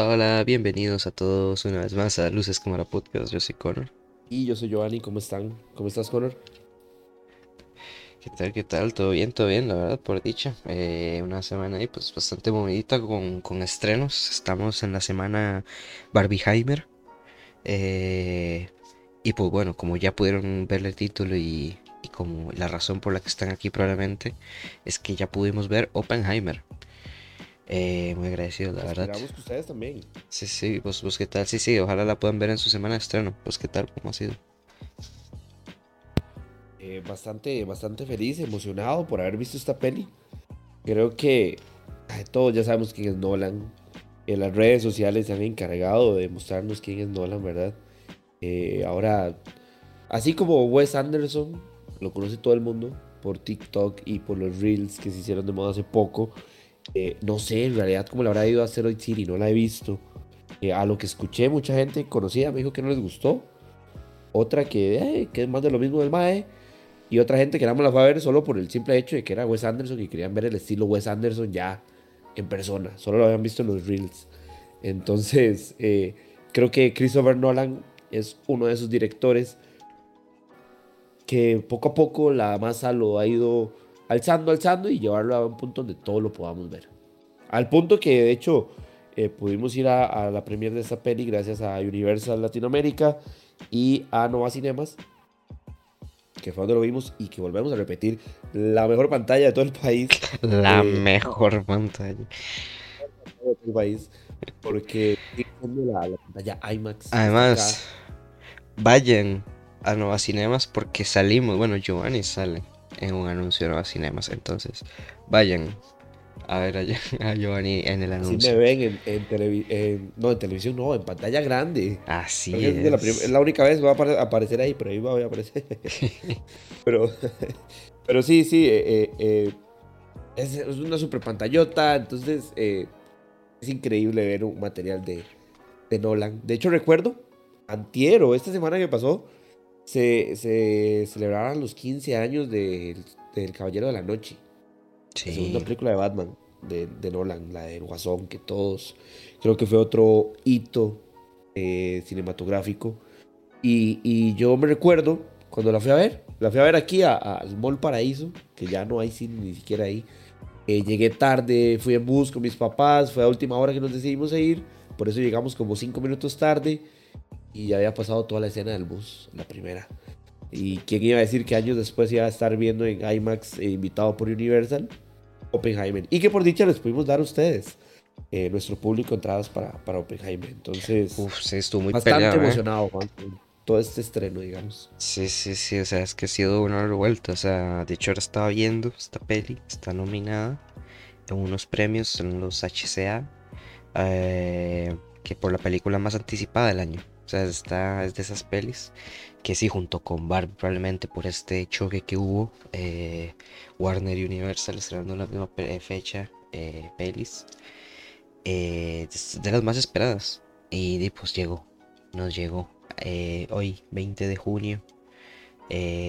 Hola, hola, bienvenidos a todos una vez más a Luces Cámara Podcast. Yo soy Connor. Y yo soy Giovanni, ¿cómo están? ¿Cómo estás, Connor? ¿Qué tal? ¿Qué tal? Todo bien, todo bien, la verdad, por dicha. Eh, una semana ahí, pues bastante movidita con, con estrenos. Estamos en la semana Barbieheimer. Eh, y pues bueno, como ya pudieron ver el título y, y como la razón por la que están aquí probablemente, es que ya pudimos ver Oppenheimer. Eh, muy agradecido, la verdad. Esperamos que ustedes también. Sí, sí, pues, pues qué tal, sí, sí, ojalá la puedan ver en su semana de estreno. Pues qué tal, cómo ha sido. Eh, bastante, bastante feliz, emocionado por haber visto esta peli. Creo que ay, todos ya sabemos quién es Nolan. En las redes sociales se han encargado de mostrarnos quién es Nolan, ¿verdad? Eh, ahora, así como Wes Anderson, lo conoce todo el mundo por TikTok y por los reels que se hicieron de moda hace poco. Eh, no sé, en realidad, cómo le habrá ido a Asteroid City, no la he visto. Eh, a lo que escuché, mucha gente conocida me dijo que no les gustó. Otra que, eh, que es más de lo mismo del Mae. Y otra gente que nada más la fue a ver solo por el simple hecho de que era Wes Anderson y querían ver el estilo Wes Anderson ya en persona. Solo lo habían visto en los Reels. Entonces, eh, creo que Christopher Nolan es uno de esos directores que poco a poco la masa lo ha ido alzando, alzando y llevarlo a un punto donde todo lo podamos ver. Al punto que de hecho eh, pudimos ir a, a, la premiere de esta peli gracias a Universal Latinoamérica y a Nova Cinemas, que fue donde lo vimos y que volvemos a repetir, la mejor pantalla de todo el país. La eh, mejor pantalla. De todo el país, porque la, la pantalla IMAX. Además, vayan a Nova Cinemas porque salimos, bueno, Giovanni sale en un anuncio de Nueva Cinemas. Entonces, vayan a ver a, Giovanni en el anuncio. Si me ven en, en, televi en, no, en televisión, no, en pantalla grande. Así es. Es la, es la, única vez que va a aparecer ahí, pero ahí voy a aparecer. pero, pero sí, sí, eh, eh, es, es, una super pantallota. Entonces, eh, es increíble ver un material de, de Nolan. De hecho, recuerdo, antiero, esta semana que pasó, se, se celebraron los 15 años de, del Caballero de la Noche. Sí. La segunda película de Batman de, de, Nolan, la del Guasón, que todos creo que fue otro hito eh, cinematográfico. Y, y, yo me recuerdo cuando la fui a ver, la fui a ver aquí al Mall Paraíso, que ya no hay cine ni siquiera ahí. Eh, llegué tarde, fui en bus con mis papás, fue a última hora que nos decidimos a ir, por eso llegamos como cinco minutos tarde y ya había pasado toda la escena del bus, la primera. Y quién iba a decir que años después iba a estar viendo en IMAX eh, invitado por Universal, Oppenheimer. Y que por dicha les pudimos dar a ustedes, eh, nuestro público, entradas para, para Oppenheimer. Entonces, Uf, sí, estuvo muy bastante peleado, emocionado, Juan, todo este estreno, digamos. Sí, sí, sí, o sea, es que ha sido una revuelta. O sea, de hecho, ahora estaba viendo esta peli, está nominada en unos premios en los HCA, eh, que por la película más anticipada del año. Sea, está, es de esas pelis que sí, junto con Barbie, probablemente por este choque que hubo, eh, Warner y Universal estrenando la misma fecha, eh, pelis, eh, de las más esperadas. Y, y pues llegó, nos llegó eh, hoy, 20 de junio,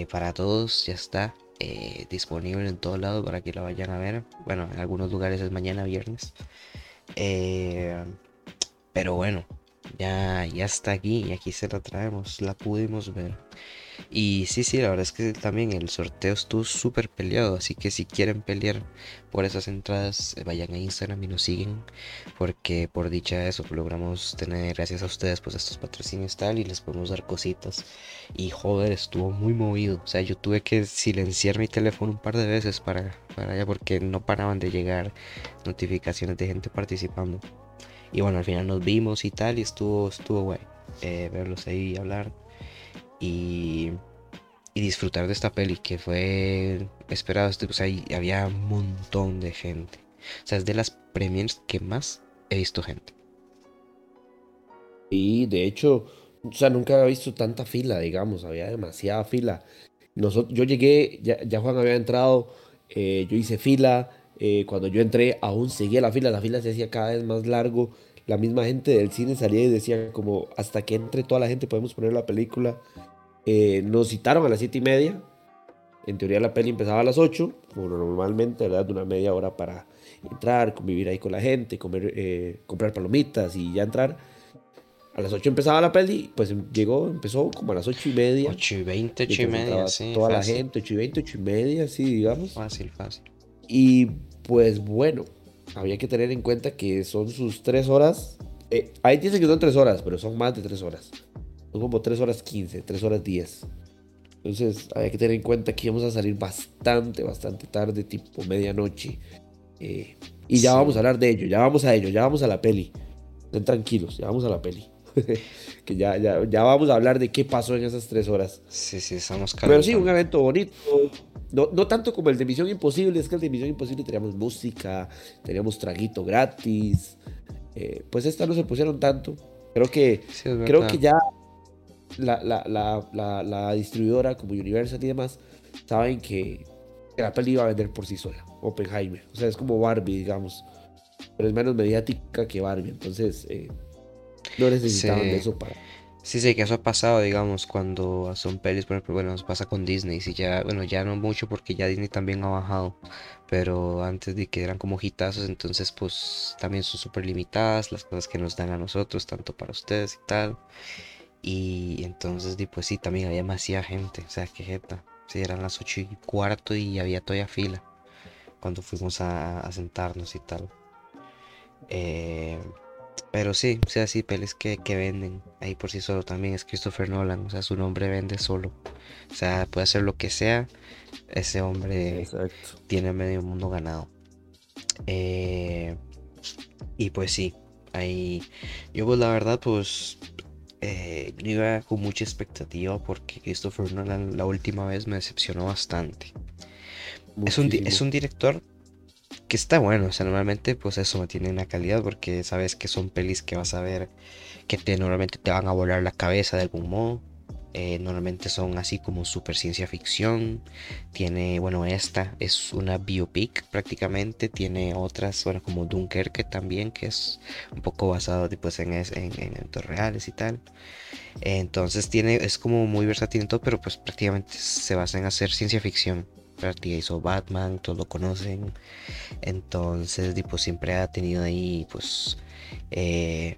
para todos, ya está. disponible en todos lados para que la vayan a ver. Bueno, en algunos lugares es mañana viernes. pero bueno, ya, ya está aquí y aquí se la traemos, la pudimos ver. Y sí, sí, la verdad es que también el sorteo estuvo súper peleado, así que si quieren pelear por esas entradas, vayan a Instagram y nos siguen, porque por dicha eso logramos tener, gracias a ustedes, pues estos patrocinios tal y les podemos dar cositas. Y joder, estuvo muy movido, o sea, yo tuve que silenciar mi teléfono un par de veces para, para allá porque no paraban de llegar notificaciones de gente participando. Y bueno, al final nos vimos y tal, y estuvo, estuvo guay eh, verlos ahí hablar. Y, y, disfrutar de esta peli que fue esperado. O sea, había un montón de gente. O sea, es de las premiers que más he visto gente. Y de hecho, o sea, nunca había visto tanta fila, digamos, había demasiada fila. Nosotros, yo llegué, ya, ya Juan había entrado, eh, yo hice fila, eh, cuando yo entré aún seguía la fila, la fila se hacía cada vez más largo, la misma gente del cine salía y decía como hasta que entre toda la gente podemos poner la película. Eh, nos citaron a las 7 y media, en teoría la peli empezaba a las 8, como normalmente, ¿verdad? Una media hora para entrar, convivir ahí con la gente, comer, eh, comprar palomitas y ya entrar. A las 8 empezaba la peli, pues llegó, empezó como a las 8 y media. 8 y 20, 8 y media, sí. Toda la gente, 8 y 20, 8 y media, sí, digamos. Fácil, fácil. Y pues bueno, había que tener en cuenta que son sus 3 horas. Eh, ahí dicen que son 3 horas, pero son más de 3 horas. Son como 3 horas 15, 3 horas 10. Entonces había que tener en cuenta que íbamos a salir bastante, bastante tarde, tipo medianoche. Eh, y ya vamos a hablar de ello, ya vamos a ello, ya vamos a la peli. Estén tranquilos, ya vamos a la peli. que ya, ya, ya, vamos a hablar de qué pasó en esas tres horas. Sí, sí, estamos Pero sí, un evento bonito. No, no, tanto como el de Misión Imposible, es que el de Misión Imposible teníamos música, teníamos traguito gratis. Eh, pues esta no se pusieron tanto. Creo que, creo que ya la, la, la, la, distribuidora como Universal y demás saben que, la peli iba a vender por sí sola. Oppenheimer. O sea, es como Barbie, digamos. Pero es menos mediática que Barbie. Entonces, eh, no necesitaban de eso para. Sí, sí, que eso ha pasado, digamos, cuando son pelis, por ejemplo, bueno, nos pasa con Disney, si ya, bueno, ya no mucho porque ya Disney también ha bajado, pero antes de que eran como hitazos, entonces pues también son súper limitadas las cosas que nos dan a nosotros, tanto para ustedes y tal, y entonces, pues sí, también había demasiada gente, o sea, que jeta, sí, eran las ocho y cuarto y había todavía fila cuando fuimos a, a sentarnos y tal. Eh, pero sí, o sea, sí, pelis que, que venden ahí por sí solo también es Christopher Nolan, o sea, su nombre vende solo. O sea, puede hacer lo que sea, ese hombre tiene medio mundo ganado. Eh, y pues sí, ahí yo pues la verdad pues eh, iba con mucha expectativa porque Christopher Nolan la última vez me decepcionó bastante. Es un, es un, director que está bueno, o sea, normalmente pues eso tiene una calidad porque sabes que son pelis que vas a ver que te, normalmente te van a volar la cabeza de algún modo. Eh, normalmente son así como super ciencia ficción. Tiene, bueno, esta es una biopic prácticamente. Tiene otras, bueno, como Dunkerque también, que es un poco basado pues, en, en, en eventos reales y tal. entonces tiene, es como muy versátil en todo, pero pues prácticamente se basa en hacer ciencia ficción hizo Batman, todos lo conocen. Entonces, pues siempre ha tenido ahí, pues, eh,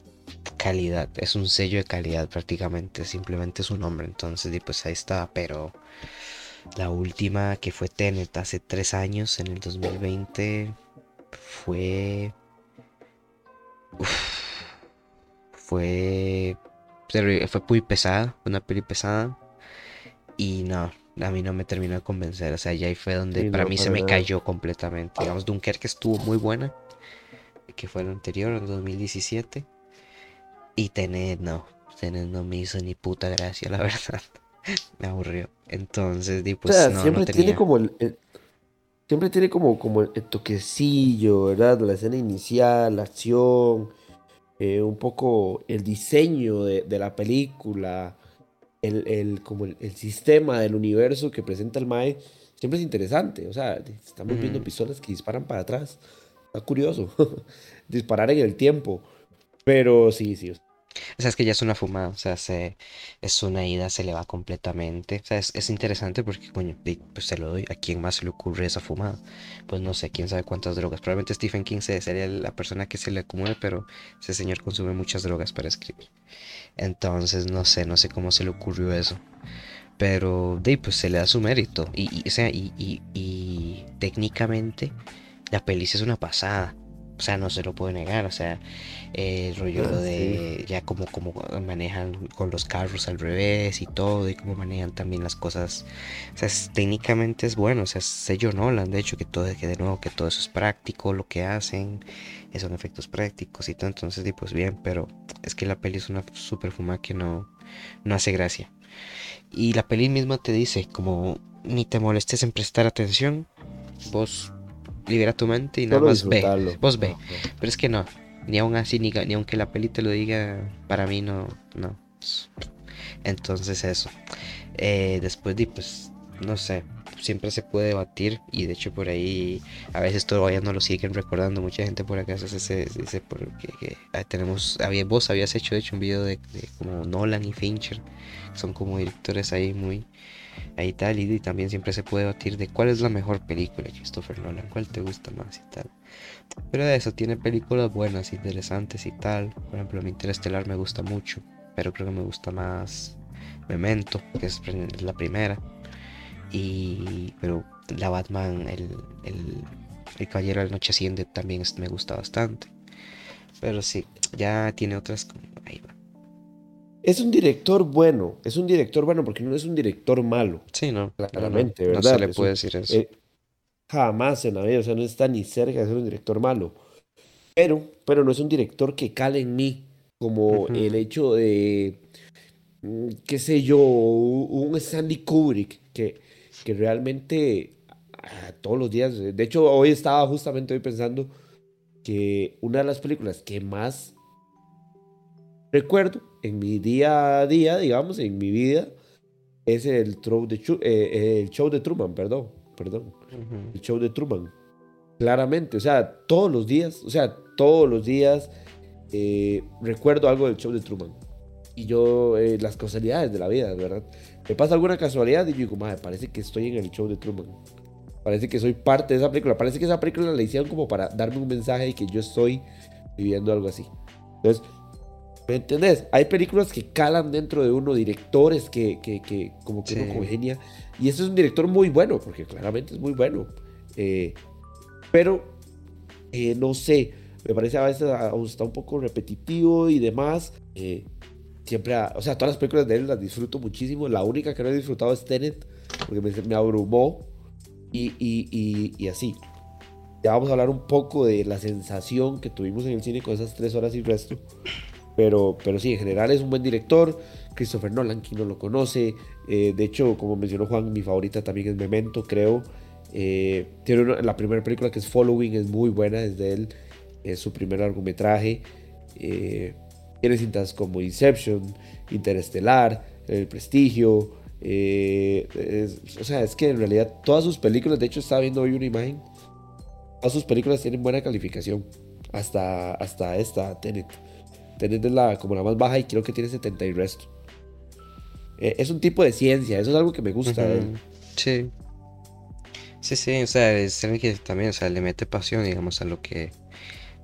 calidad. Es un sello de calidad prácticamente, simplemente su nombre. Entonces, pues ahí está. Pero la última que fue Tenet hace tres años, en el 2020, fue... fue... Fue muy pesada, una peli pesada. Y no, a mí no me terminó de convencer. O sea, ya ahí fue donde para mí se me cayó completamente. Digamos, Dunkerque estuvo muy buena, que fue el anterior, en 2017. Y Tenet no, Tenet no me hizo ni puta gracia, la verdad. me aburrió. Entonces, pues, siempre tiene como el, siempre tiene como, como el toquecillo, ¿verdad? La escena inicial, la acción, eh, un poco el diseño de, de la película el, como el, sistema del universo que presenta el MAE siempre es interesante. O sea, estamos viendo pistolas que disparan para atrás. Está curioso. Disparar en el tiempo. Pero sí, sí. O sea, es que ya es una fumada, o sea, se, es una ida, se le va completamente. O sea, es, interesante porque, coño, pues se lo doy. ¿A quién más se le ocurre esa fumada? Pues no sé, quién sabe cuántas drogas. Probablemente Stephen King sería la persona que se le acumule, pero ese señor consume muchas drogas para escribir. Entonces, no sé, no sé cómo se le ocurrió eso. Pero, de pues se le da su mérito. Y, o sea, y, y, y técnicamente, la pelicia es una pasada. O sea, no se lo puedo negar. O sea, el rollo ah, de ya como, como manejan con los carros al revés y todo, y cómo manejan también las cosas. O sea, técnicamente es bueno. O sea, sello Nolan, de hecho, que todo, que de nuevo, que todo eso es práctico, lo que hacen, son efectos prácticos y todo. Entonces, pues bien, pero es que la peli es una super fuma que no, no hace gracia. Y la peli misma te dice, como ni te molestes en prestar atención, vos libera tu mente y nada más ve. Vos ve. Pero es que no, ni aún así, ni, ni aunque la peli te lo diga, para mí no, no. Entonces eso. Eh, después de, pues, no sé, siempre se puede debatir y de hecho por ahí a veces todavía no lo siguen recordando. Mucha gente por acá se dice porque que, tenemos, había, vos habías hecho de hecho un video de, como Nolan y Fincher, son como directores ahí muy ahí tal, y, también siempre se puede batir de cuál es la mejor película de Christopher Nolan, cuál te gusta más y tal. Pero de eso, tiene películas buenas, interesantes y tal. Por ejemplo, mi Interestelar me gusta mucho, pero creo que me gusta más Memento, que es la primera. Y, pero la Batman, el, el, el Caballero de la Noche Asciende también me gusta bastante. Pero sí, ya tiene otras. Ahí va. Es un director bueno, es un director bueno porque no es un director malo. Sí, no. Claramente, no, ¿verdad? No se le puede decir eso. Eh, jamás en la vida, o sea, no está ni cerca de ser un director malo. Pero, pero no es un director que cale en mí, como el hecho de, mm, qué sé yo, un Sandy Kubrick, que, que realmente todos los días, de hecho hoy estaba justamente hoy pensando que una de las películas que más recuerdo en mi día a día, digamos, en mi vida, es el, show de, eh, el show de Truman, perdón, perdón, el show de Truman. Claramente, o sea, todos los días, o sea, todos los días eh, recuerdo algo del show de Truman. Y yo, eh, las casualidades de la vida, ¿verdad? Me pasa alguna casualidad y yo digo, madre, parece que estoy en el show de Truman. Parece que soy parte de esa película. Parece que esa película la hicieron como para darme un mensaje de que yo estoy viviendo algo así. Entonces, ¿Me entendés? Hay películas que calan dentro de uno, directores que, que, que como que uno congenia. Y este es un director muy bueno, porque claramente es muy bueno. Eh, pero, eh, no sé, me parece a veces está un poco repetitivo y demás. Eh, siempre, o sea, todas las películas de él las disfruto muchísimo. La única que no he disfrutado es Tenet, porque me, me abrumó y, y, y, y así. Ya vamos a hablar un poco de la sensación que tuvimos en el cine con esas tres horas y resto. Pero, pero sí, en general es un buen director. Christopher Nolan, quien no lo conoce. Eh, de hecho, como mencionó Juan, mi favorita también es Memento, creo. Eh, tiene la primera película que es Following, es muy buena, es de él. Es su primer largometraje. Eh, tiene cintas como Inception, Interestelar, El Prestigio. o sea, es que en realidad todas sus películas, de hecho estaba viendo hoy una imagen, todas sus películas tienen buena calificación. Hasta, hasta esta, Tenet. Tenet es la, como la más baja y creo que tiene 70 y resto. Eh, es un tipo de ciencia, eso es algo que me gusta Sí. Sí, sí, o sea, es alguien que también, o sea, le mete pasión, digamos, a lo que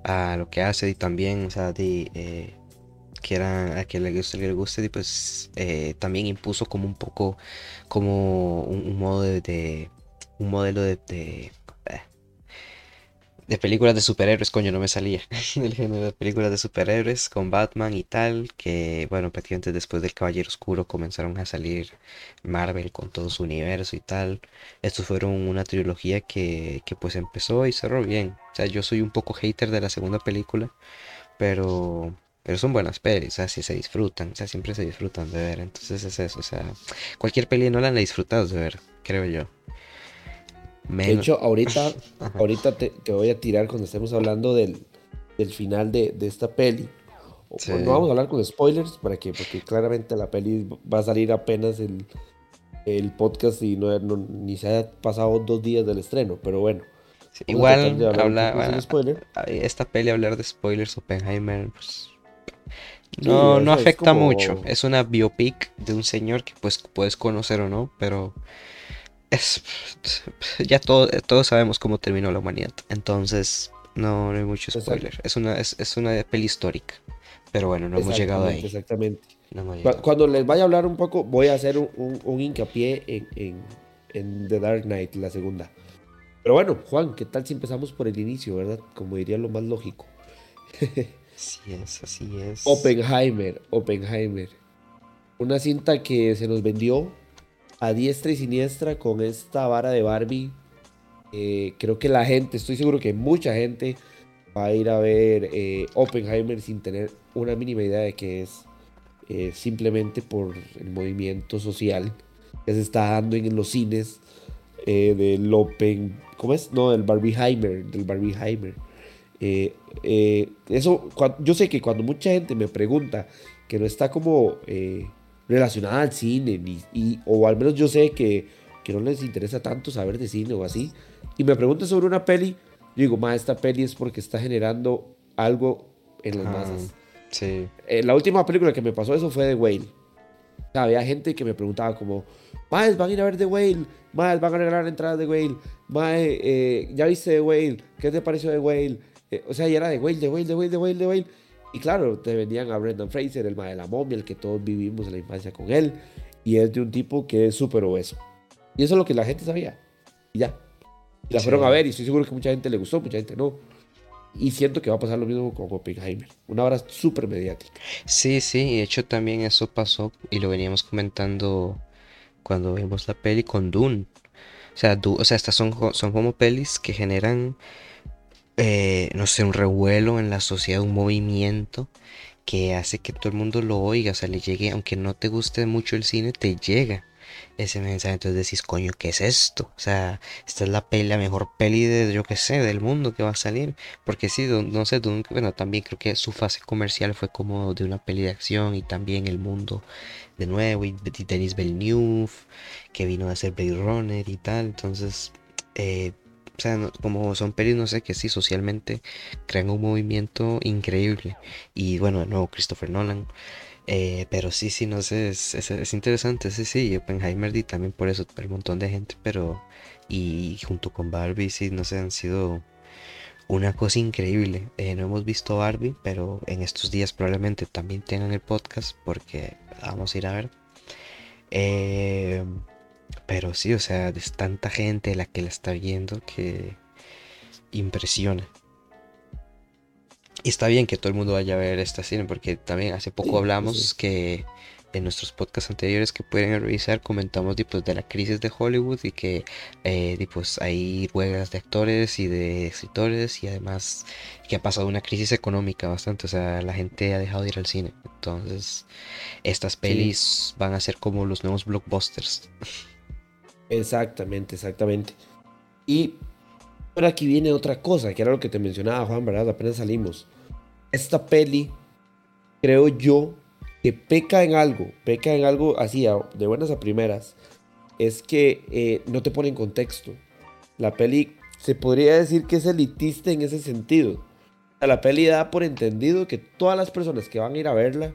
a lo que hace y también, o sea, de, eh, que era a que le guste, le guste y pues eh, también impuso como un poco como un, modo de, un modelo de, de películas de superhéroes, coño, no me salía. del género de películas de superhéroes con Batman y tal, que bueno, prácticamente después del Caballero Oscuro comenzaron a salir Marvel con todo su universo y tal. Estos fueron una trilogía que, que pues empezó y cerró bien. O sea, yo soy un poco hater de la segunda película, pero pero son buenas pelis, o sea, si se disfrutan, o sea, siempre se disfrutan de ver, entonces es eso, o sea, cualquier peli no la han disfrutado de ver, creo yo. De hecho, ahorita, ahorita te, voy a tirar cuando estemos hablando del, del final de, de, esta peli. No vamos a hablar con spoilers, para que, porque claramente la peli va a salir apenas el, el podcast y no, ni se ha pasado dos días del estreno, pero bueno. igual, habla, esta peli, hablar de spoilers, Oppenheimer, pues no, no afecta mucho. Es una biopic de un señor que pues puedes conocer o no, pero es, ya todo, todos sabemos cómo terminó la humanidad. Entonces, no, hay mucho spoiler. Es una, es, una peli histórica. Pero bueno, no hemos llegado ahí. Exactamente. Cuando les vaya a hablar un poco, voy a hacer un, hincapié en, en, The Dark Knight, la segunda. Pero bueno, Juan, ¿qué tal si empezamos por el inicio, verdad? Como diría lo más lógico. así es, así es. Oppenheimer, Oppenheimer. Una cinta que se nos vendió a diestra y siniestra con esta vara de Barbie. Eh, creo que la gente, estoy seguro que mucha gente va a ir a ver eh, Oppenheimer sin tener una mínima idea de qué es. Eh, simplemente por el movimiento social que se está dando en los cines del Open. ¿Cómo es? No, del Barbieheimer. Del Barbieheimer. eso, yo sé que cuando mucha gente me pregunta que no está como relacionada al cine, y, o al menos yo sé que, que, no les interesa tanto saber de cine o así, y me preguntan sobre una peli, yo digo, ma, esta peli es porque está generando algo en las masas. Sí. Eh, la última película que me pasó eso fue The Whale. había gente que me preguntaba como, Más van a ir a ver The Whale, más van a regalar entradas de Whale, mae, eh, ya viste The Whale, ¿qué te pareció The Whale? Eh, o sea, ya era The Whale, The Whale, The Whale, The Whale, The Whale. Y claro, te venían a Brendan Fraser, el mae de la momia, el que todos vivimos en la infancia con él. Y es de un tipo que es súper obeso. Y eso es lo que la gente sabía. Y ya. Y la fueron a ver y estoy seguro que mucha gente le gustó, mucha gente no. Y siento que va a pasar lo mismo con Oppenheimer. Una obra súper mediática. Sí, sí, de hecho también eso pasó y lo veníamos comentando cuando vimos la peli con Dune. O sea, o sea estas son, son como pelis que generan, eh, no sé, un revuelo en la sociedad, un movimiento que hace que todo el mundo lo oiga, o sea, le llegue, aunque no te guste mucho el cine, te llega ese mensaje. Entonces decís, coño, ¿qué es esto? O sea, esta es la peli, mejor peli de, yo que sé, del mundo que va a salir. Porque sí, no sé, bueno, también creo que su fase comercial fue como de una peli de acción y también el mundo de nuevo y, Denis Villeneuve, que vino a hacer Blade Runner y tal. Entonces, eh, o sea, como son pelis, no sé, que sí, socialmente crean un movimiento increíble. Y bueno, de nuevo, Christopher Nolan. Eh, pero sí, sí, no sé, es, es, interesante, sí, sí, Oppenheimer y también por eso, un montón de gente, pero y junto con Barbie, sí, no sé, han sido una cosa increíble. Eh, no hemos visto Barbie, pero en estos días probablemente también tengan el podcast porque vamos a ir a ver. Eh, pero sí, o sea, es tanta gente la que la está viendo que impresiona. Y está bien que todo el mundo vaya a ver esta cine, porque también hace poco hablamos que en nuestros podcasts anteriores que pueden revisar comentamos pues, de la crisis de Hollywood y que eh, pues, hay huelgas de actores y de escritores y además que ha pasado una crisis económica bastante, o sea, la gente ha dejado de ir al cine. Entonces, estas pelis van a ser como los nuevos blockbusters. Exactamente, exactamente. Y pero aquí viene otra cosa, que era lo que te mencionaba Juan, ¿verdad? Apenas salimos. Esta peli, creo yo, que peca en algo, peca en algo así, de buenas a primeras, es que eh, no te pone en contexto. La peli se podría decir que es elitista en ese sentido. La peli da por entendido que todas las personas que van a ir a verla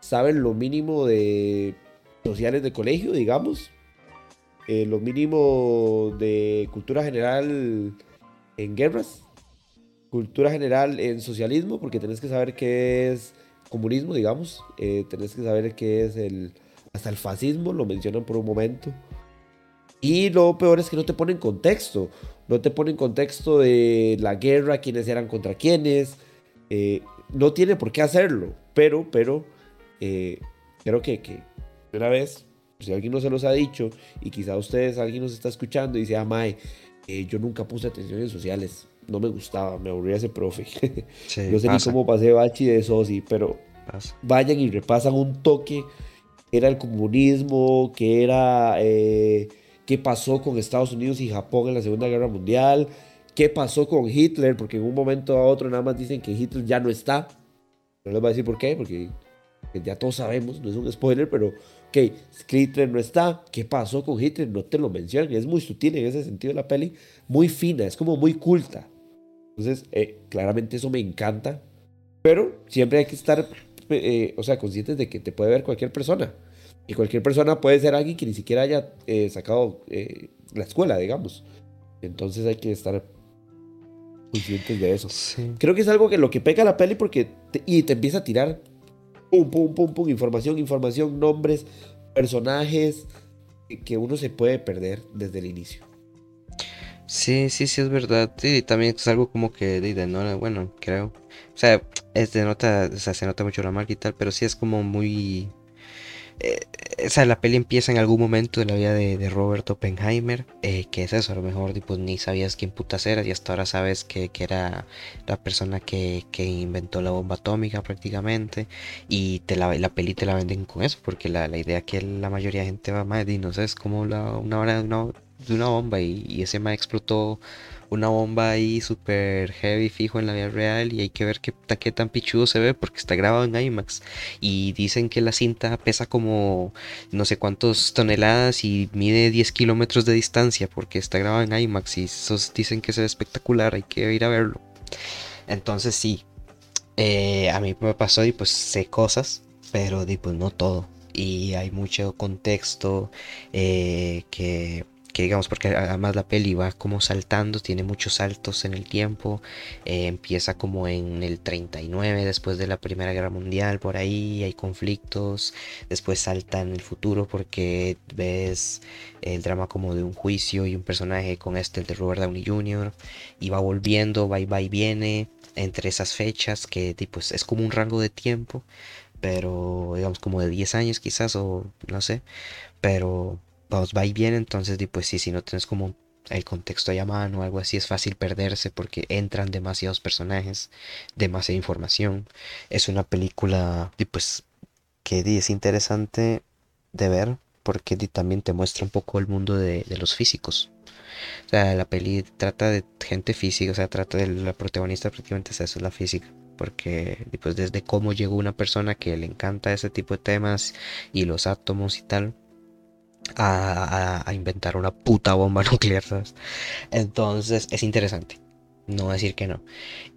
saben lo mínimo de sociales de colegio, digamos, eh, lo mínimo de cultura general en guerras, cultura general en socialismo, porque tenés que saber qué es comunismo, digamos, eh, tenés que saber qué es el, hasta el fascismo, lo mencionan por un momento. Y lo peor es que no te ponen contexto, no te ponen contexto de la guerra, quiénes eran contra quiénes, eh, no tiene por qué hacerlo, pero, pero, eh, creo que, que una vez, si alguien no se los ha dicho y quizá ustedes, alguien nos está escuchando y dice, ah, Mae, eh, yo nunca puse atención en sociales. No me gustaba, me aburría ese profe. no sé ni cómo pasé bachi de sí, pero vayan y repasan un toque. Era el comunismo, que era eh, qué pasó con Estados Unidos y Japón en la Segunda Guerra Mundial, qué pasó con Hitler, porque en un momento a otro nada más dicen que Hitler ya no está. No les voy a decir por qué, porque ya todos sabemos, no es un spoiler, pero ok, Hitler no está, ¿qué pasó con Hitler? No te lo mencionan, es muy sutil en ese sentido la peli, muy fina, es como muy culta. Entonces, eh, claramente eso me encanta, pero siempre hay que estar, eh, o sea, conscientes de que te puede ver cualquier persona. Y cualquier persona puede ser alguien que ni siquiera haya eh, sacado la escuela, digamos. Entonces hay que estar conscientes de eso. Creo que es algo que lo que pega la peli porque y te empieza a tirar pum, pum, pum, pum, información, información, nombres, personajes que uno se puede perder desde el inicio. Sí, sí, sí, es verdad. Sí, también es algo como que de, no, bueno, creo. O sea, es de nota, o sea, se nota mucho la marca y tal, pero sí es como muy eh, la peli empieza en algún momento de la vida de, Robert Oppenheimer, eh, que es eso, a lo mejor pues, ni sabías quién putas eras y hasta ahora sabes que, era la persona que, inventó la bomba atómica prácticamente y te la, la peli te la venden con eso, porque la, idea que la mayoría de gente va más de no sé, es como una hora de una, de una bomba y, y ese ma explotó una bomba ahí super heavy fijo en la vida real y hay que ver qué, tan pichudo se ve porque está grabado en IMAX y dicen que la cinta pesa como no sé cuántos toneladas y mide 10 kilómetros de distancia porque está grabado en IMAX y esos dicen que se ve espectacular, hay que ir a verlo. Entonces sí, eh, a mí me pasó y pues sé cosas, pero pues no todo. y hay mucho contexto eh, que que digamos, porque además la peli va como saltando, tiene muchos saltos en el tiempo, eh, empieza como en el 39 después de la Primera Guerra Mundial, por ahí hay conflictos, después salta en el futuro porque ves el drama como de un juicio y un personaje con este, el de Robert Downey Jr., y va volviendo, va y va y viene entre esas fechas que tipo, es como un rango de tiempo, pero digamos como de 10 años quizás o no sé, pero vamos, va y viene, entonces pues sí, si no tienes como el contexto ahí a mano o algo así, es fácil perderse porque entran demasiados personajes, demasiada información. Es una película, pues, que es interesante de ver porque también te muestra un poco el mundo de, los físicos. O sea, la peli trata de gente física, o sea, trata de la protagonista prácticamente es eso, es la física. Porque pues desde cómo llegó una persona que le encanta ese tipo de temas y los átomos y tal, a, inventar una puta bomba nuclear, Entonces es interesante, no decir que no.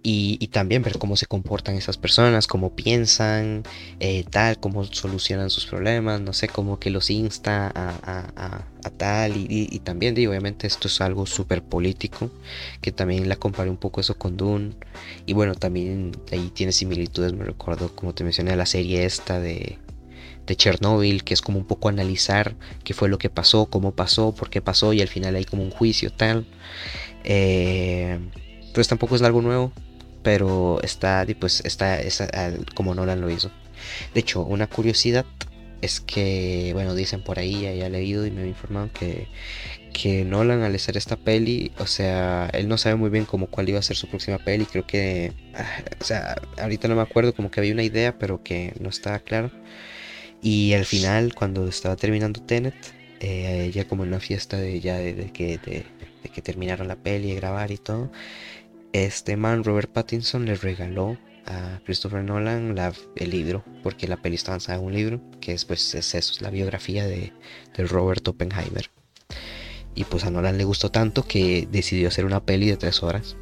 Y, también ver cómo se comportan esas personas, cómo piensan, eh, tal, cómo solucionan sus problemas, no sé, cómo que los insta a, tal. Y, también, digo, obviamente esto es algo súper político, que también la comparé un poco eso con Dune. Y bueno, también ahí tiene similitudes, me recuerdo, como te mencioné, la serie esta de de Chernobyl, que es como un poco analizar qué fue lo que pasó, cómo pasó, por qué pasó y al final hay como un juicio tal. Eh, pues tampoco es algo nuevo, pero está, pues está, como Nolan lo hizo. De hecho, una curiosidad es que, bueno, dicen por ahí, ya he leído y me he informado que, que Nolan al hacer esta peli, o sea, él no sabe muy bien como cuál iba a ser su próxima peli, creo que, ah, o sea, ahorita no me acuerdo, como que había una idea, pero que no estaba claro. Y al final, cuando estaba terminando Tenet, eh, ya como en una fiesta de ya de, que, de, terminaron la peli de grabar y todo, este man, Robert Pattinson, le regaló a Christopher Nolan la, el libro, porque la peli está avanzada en un libro, que es, pues, es eso, es la biografía de, Robert Oppenheimer. Y pues a Nolan le gustó tanto que decidió hacer una peli de tres horas.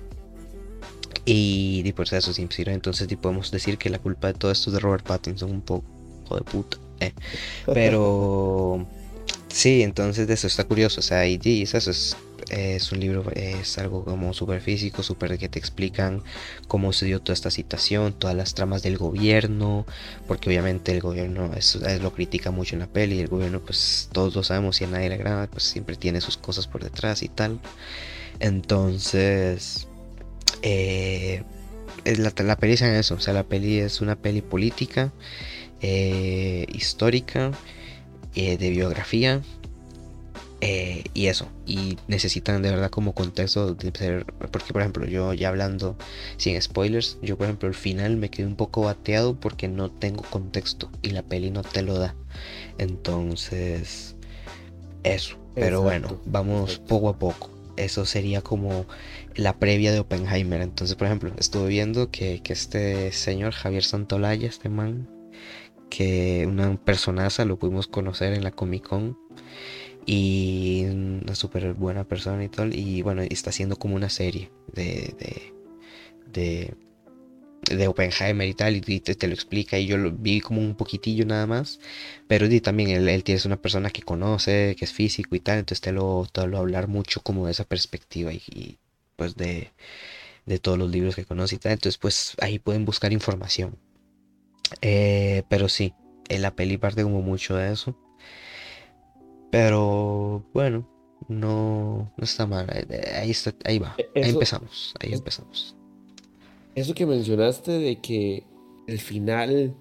Y, y pues eso, entonces podemos decir que la culpa de todo esto es de Robert Pattinson, un poco, de puta. Pero sí, entonces de eso está curioso. O sea, y, eso es, es un libro, es algo como súper físico, súper que te explican cómo se dio toda esta situación, todas las tramas del gobierno, porque obviamente el gobierno es, lo critica mucho en la peli, el gobierno pues todos lo sabemos y a nadie le agrada, pues siempre tiene sus cosas por detrás y tal. Entonces, eh, la, la peli es en eso, o sea, la peli es una peli política eh, histórica, eh, de biografía. Eh, y eso, y necesitan de verdad como contexto porque por ejemplo yo ya hablando sin spoilers, yo por ejemplo el final me quedé un poco bateado porque no tengo contexto y la peli no te lo da. Entonces, eso, pero bueno, vamos poco a poco. Eso sería como la previa de Oppenheimer. Entonces, por ejemplo, estuve viendo que, que este señor Javier Santolaya, este man, que una personaza lo pudimos conocer en la Comic Con y una súper buena persona y tal y bueno está haciendo como una serie de de, de, Oppenheimer y tal y te, lo explica y yo lo vi como un poquitillo nada más pero también él, él es una persona que conoce que es físico y tal entonces te lo, te lo hablar mucho como de esa perspectiva y, pues de, de todos los libros que conoce y tal entonces pues ahí pueden buscar información eh, pero sí, en la peli parte como mucho de eso. Pero bueno, no, no está mal. Ahí, está, ahí va. E-, ahí empezamos. Ahí empezamos. Eso que mencionaste de que el final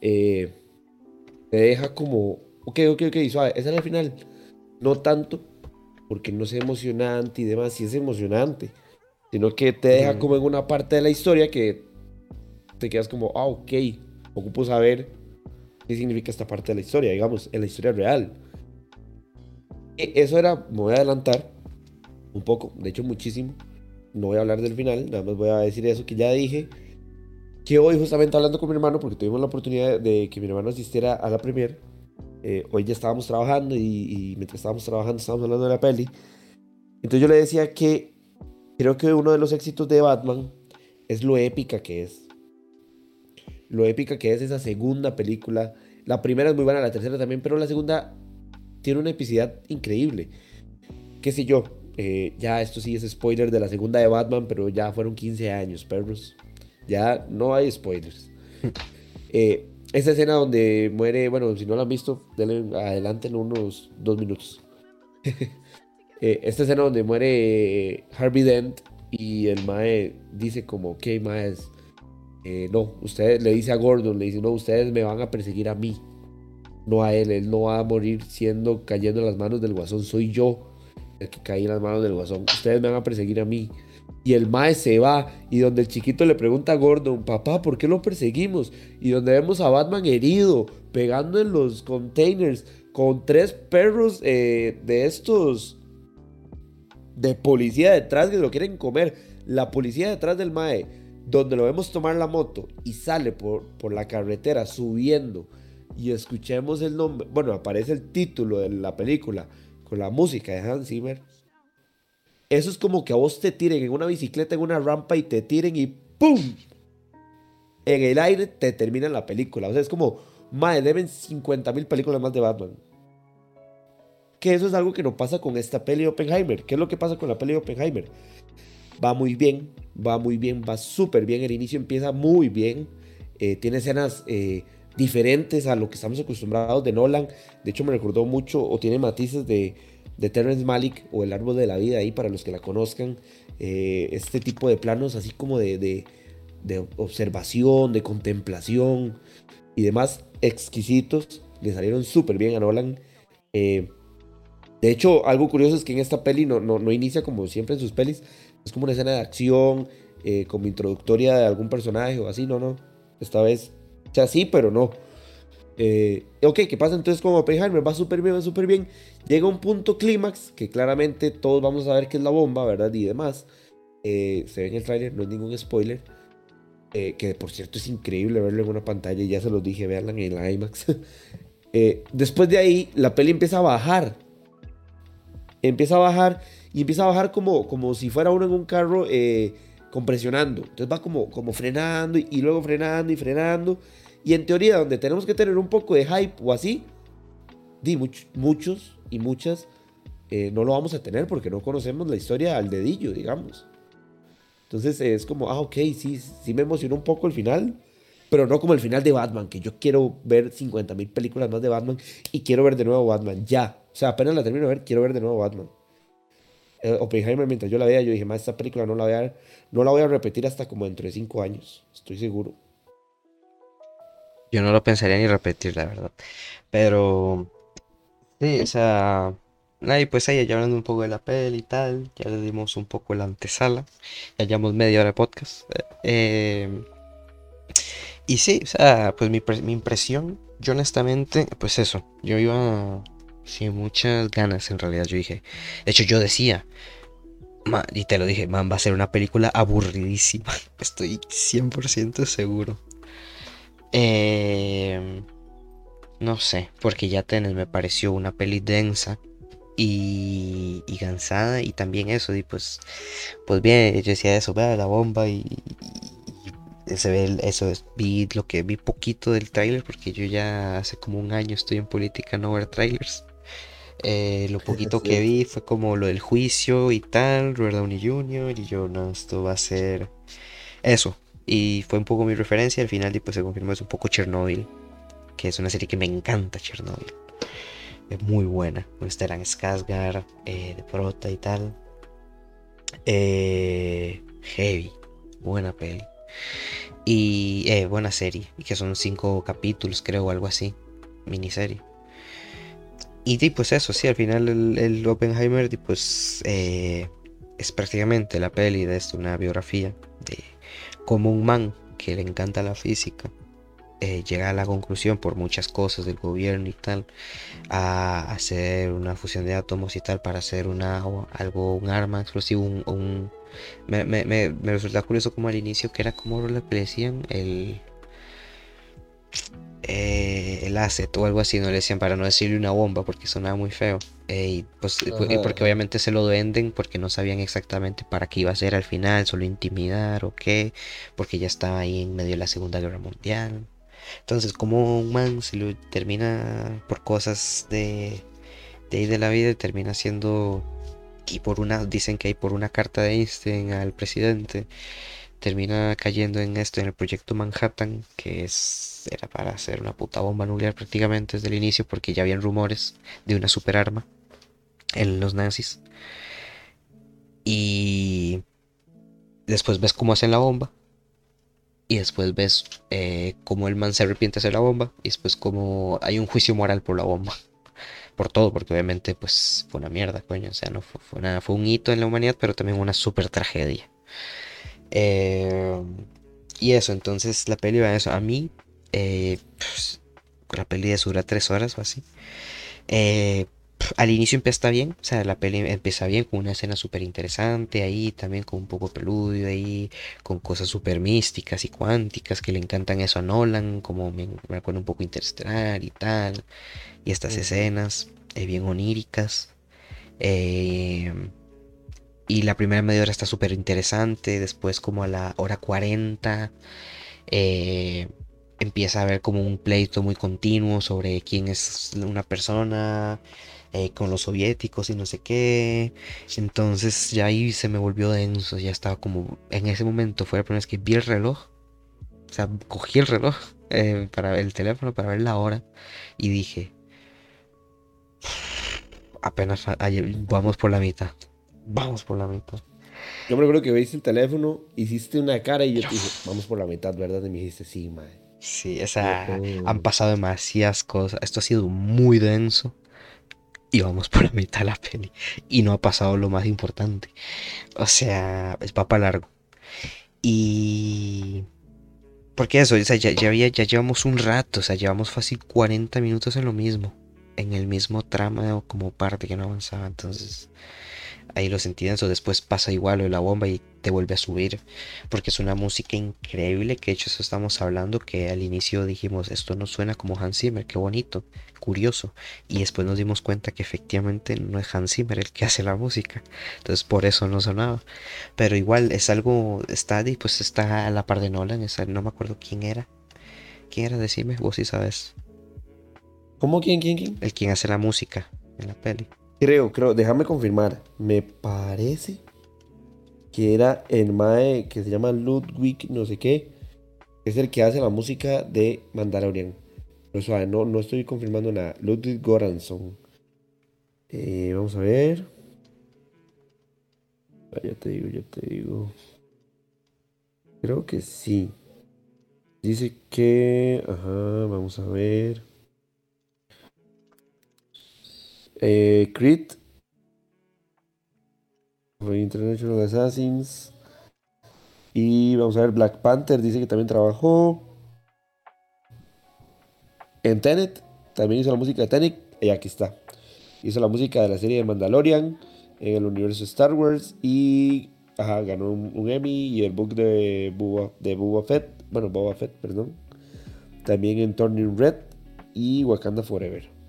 eh, te deja como. Ok, ok, ok, suave. Ese era el final. No tanto, porque no es emocionante y demás. Sí es emocionante. Sino que te deja como en una parte de la historia que te quedas como, ah, ok, ocupo saber qué significa esta parte de la historia, digamos, en la historia real. E, eso era, me voy a adelantar un poco, de hecho muchísimo. No voy a hablar del final, nada más voy a decir eso que ya dije. Que hoy justamente hablando con mi hermano, porque tuvimos la oportunidad de que mi hermano asistiera a la premier, eh, hoy ya estábamos trabajando y, y mientras estábamos trabajando estábamos hablando de la peli. Entonces yo le decía que creo que uno de los éxitos de Batman es lo épica que es lo épica que es esa segunda película, La primera es muy buena, la tercera también, pero la segunda tiene una epicidad increíble. Qué sé yo, eh, ya esto sí es spoiler de la segunda de Batman, pero ya fueron 15 años, perros. Ya no hay spoilers. eh, esa escena donde muere, bueno, si no la han visto, denle adelante en unos dos minutos. Eh, esta escena donde muere Harvey Dent y el Mae dice como, ok, Mae, eh, no, usted le dice a Gordon, le dice, no, ustedes me van a perseguir a mí, no a él, él no va a morir siendo, cayendo en las manos del guasón, soy yo el que caí en las manos del guasón, ustedes me van a perseguir a mí. Y el mae se va. Y donde el chiquito le pregunta a Gordon, papá, ¿por qué lo perseguimos? Y donde vemos a Batman herido, pegando en los containers, con tres perros eh, de estos de policía detrás que lo quieren comer. La policía detrás del mae, donde lo vemos tomar la moto y sale por, por la carretera subiendo. Y escuchemos el nombre, bueno, aparece el título de la película con la música de Hans Zimmer eso es como que a vos te tiren en una bicicleta, en una rampa y te tiren y ¡pum! En el aire te terminan la película. O sea, es como, madre, deben 50 mil películas más de Batman. Que eso es algo que no pasa con esta peli de Oppenheimer. ¿Qué es lo que pasa con la peli de Oppenheimer? Va muy bien, va muy bien, va súper bien. El inicio empieza muy bien. Eh, tiene escenas eh, diferentes a lo que estamos acostumbrados de Nolan. De hecho, me recordó mucho o tiene matices de de Terrence Malick o El Árbol de la Vida ahí para los que la conozcan. Eh, este tipo de planos así como de, de, observación, de contemplación y demás exquisitos. Le salieron súper bien a Nolan. De hecho, algo curioso es que en esta peli no, no, inicia como siempre en sus pelis. Es como una escena de acción, eh, como introductoria de algún personaje o así. No, no. Esta vez, o sea, sí, pero no. Eh, ok, ¿qué pasa entonces con Oppenheimer? Va súper bien, va súper bien. Llega un punto clímax que claramente todos vamos a ver que es la bomba, ¿verdad? Y demás. Eh, se ve en el trailer, no es ningún spoiler. Eh, que por cierto es increíble verlo en una pantalla, ya se los dije, veanla en la IMAX. después de ahí, la peli empieza a bajar. Empieza a bajar y empieza a bajar como, como si fuera uno en un carro compresionando. Entonces va como, como frenando y, y luego frenando y frenando. Y en teoría, donde tenemos que tener un poco de hype o así, di, muchos y muchas eh, no lo vamos a tener porque no conocemos la historia al dedillo, digamos. Entonces es como, ah, ok, sí, sí me emocionó un poco el final, pero no como el final de Batman, que yo quiero ver 50 mil películas más de Batman y quiero ver de nuevo Batman, ya. O sea, apenas la termino de ver, quiero ver de nuevo Batman. Eh, Oppenheimer, mientras yo la veía, yo dije, más esta película no la, voy a, no la voy a repetir hasta como dentro de 5 años, estoy seguro. Yo no lo pensaría ni repetir, la verdad. Pero, sí, o sea, ahí pues ahí ya hablando un poco de la peli y tal, ya le dimos un poco la antesala, ya llevamos media hora de podcast. Eh, y sí, o sea, pues mi, mi, impresión, yo honestamente, pues eso, yo iba sin muchas ganas en realidad, yo dije, de hecho yo decía, y te lo dije, man, va a ser una película aburridísima, estoy 100% seguro. Eh, no sé, porque ya tenés me pareció una peli densa y, y, cansada y también eso, y pues, pues bien, yo decía eso, vea la bomba y, se ve eso, vi lo que vi poquito del tráiler porque yo ya hace como un año estoy en política no ver trailers. Eh, lo poquito que vi fue como lo del juicio y tal, Robert Downey Jr. Y yo, no, esto va a ser eso, y fue un poco mi referencia. Al final, pues se confirmó es un poco Chernobyl, que es una serie que me encanta, Chernobyl. Es muy buena, con Stellan Skarsgård, eh, de Prota y tal. Eh, heavy, buena peli. Y eh, buena serie, y que son cinco capítulos, creo, o algo así, miniserie. Y pues eso, sí, al final el, el Oppenheimer pues es prácticamente la peli de esto, una biografía de como un man que le encanta la física, eh, llega a la conclusión por muchas cosas del gobierno y tal, a hacer una fusión de átomos y tal para hacer una, algo, un arma explosivo, un... me, me, me, resulta curioso como al inicio que era como le decían el... Eh, el asset o algo así, no le decían para no decirle una bomba porque sonaba muy feo. Eh, y pues, porque obviamente se lo venden porque no sabían exactamente para qué iba a ser al final, solo intimidar o qué, porque ya estaba ahí en medio de la Segunda Guerra Mundial. Entonces, como un man se lo termina por cosas de, de ahí de la vida, termina siendo, y por una, dicen que hay por una carta de Einstein al presidente, termina cayendo en esto, en el proyecto Manhattan, que es, era para hacer una puta bomba nuclear prácticamente desde el inicio, porque ya habían rumores de una superarma en los nazis. Y después ves cómo hacen la bomba. Y después ves eh, cómo el man se arrepiente de hacer la bomba. Y después cómo hay un juicio moral por la bomba. Por todo, porque obviamente pues fue una mierda, coño. O sea, no fue, fue, fue un hito en la humanidad, pero también una super tragedia. Eh, y eso, entonces la peli va a eso. A mí, eh, pues, la peli dura tres horas o así. Eh, al inicio empieza bien, o sea, la peli empieza bien con una escena súper interesante ahí, también con un poco peludo ahí, con cosas súper místicas y cuánticas que le encantan eso a Nolan, como me, me acuerdo un poco interestelar y tal, y estas escenas eh, bien oníricas. Eh, y la primera media hora está súper interesante, después como a la hora 40 eh, empieza a haber como un pleito muy continuo sobre quién es una persona eh, con los soviéticos y no sé qué. Entonces ya ahí se me volvió denso, ya estaba como, en ese momento fue la primera vez que vi el reloj. O sea, cogí el reloj eh, para el teléfono para ver la hora y dije, apenas vamos por la mitad. Vamos por la mitad. Yo me acuerdo que veis el teléfono, hiciste una cara y yo te dije, vamos por la mitad, ¿verdad? Y me dijiste, sí, madre. Sí, o sea, han pasado demasiadas cosas. Esto ha sido muy denso y vamos por la mitad de la peli. Y no ha pasado lo más importante. O sea, es papa largo. Y... Porque eso, o sea, ya, ya, había, ya llevamos un rato, o sea, llevamos fácil 40 minutos en lo mismo. En el mismo trama o como parte que no avanzaba. Entonces, ahí lo sentí denso. Después pasa igual lo de la bomba y te vuelve a subir. Porque es una música increíble. Que de hecho, eso estamos hablando. Que al inicio dijimos, esto no suena como Hans Zimmer, qué bonito, curioso. Y después nos dimos cuenta que efectivamente no es Hans Zimmer el que hace la música. Entonces por eso no sonaba. Pero igual es algo, está pues está a la par de Nolan. no me acuerdo quién era. ¿Quién era? Decime, vos sí sabes. ¿Cómo quién, quién, quién? El quien hace la música en la peli. Creo, creo, déjame confirmar. Me parece que era el Mae que se llama Ludwig, no sé qué. Es el que hace la música de Mandalorian. Pero no, no estoy confirmando nada. Ludwig Goranson. Eh, vamos a ver. Ya te digo, ya te digo. Creo que sí. Dice que. Ajá, vamos a ver. Eh, Crit. International Assassins. Y vamos a ver, Black Panther dice que también trabajó. En Tenet, también hizo la música de Tenet. Y aquí está. Hizo la música de la serie de Mandalorian en el universo Star Wars. Y ganó un, Emmy y el book de Boba, de Boba Fett. Bueno, Boba Fett, perdón. También en Turning Red y Wakanda Forever.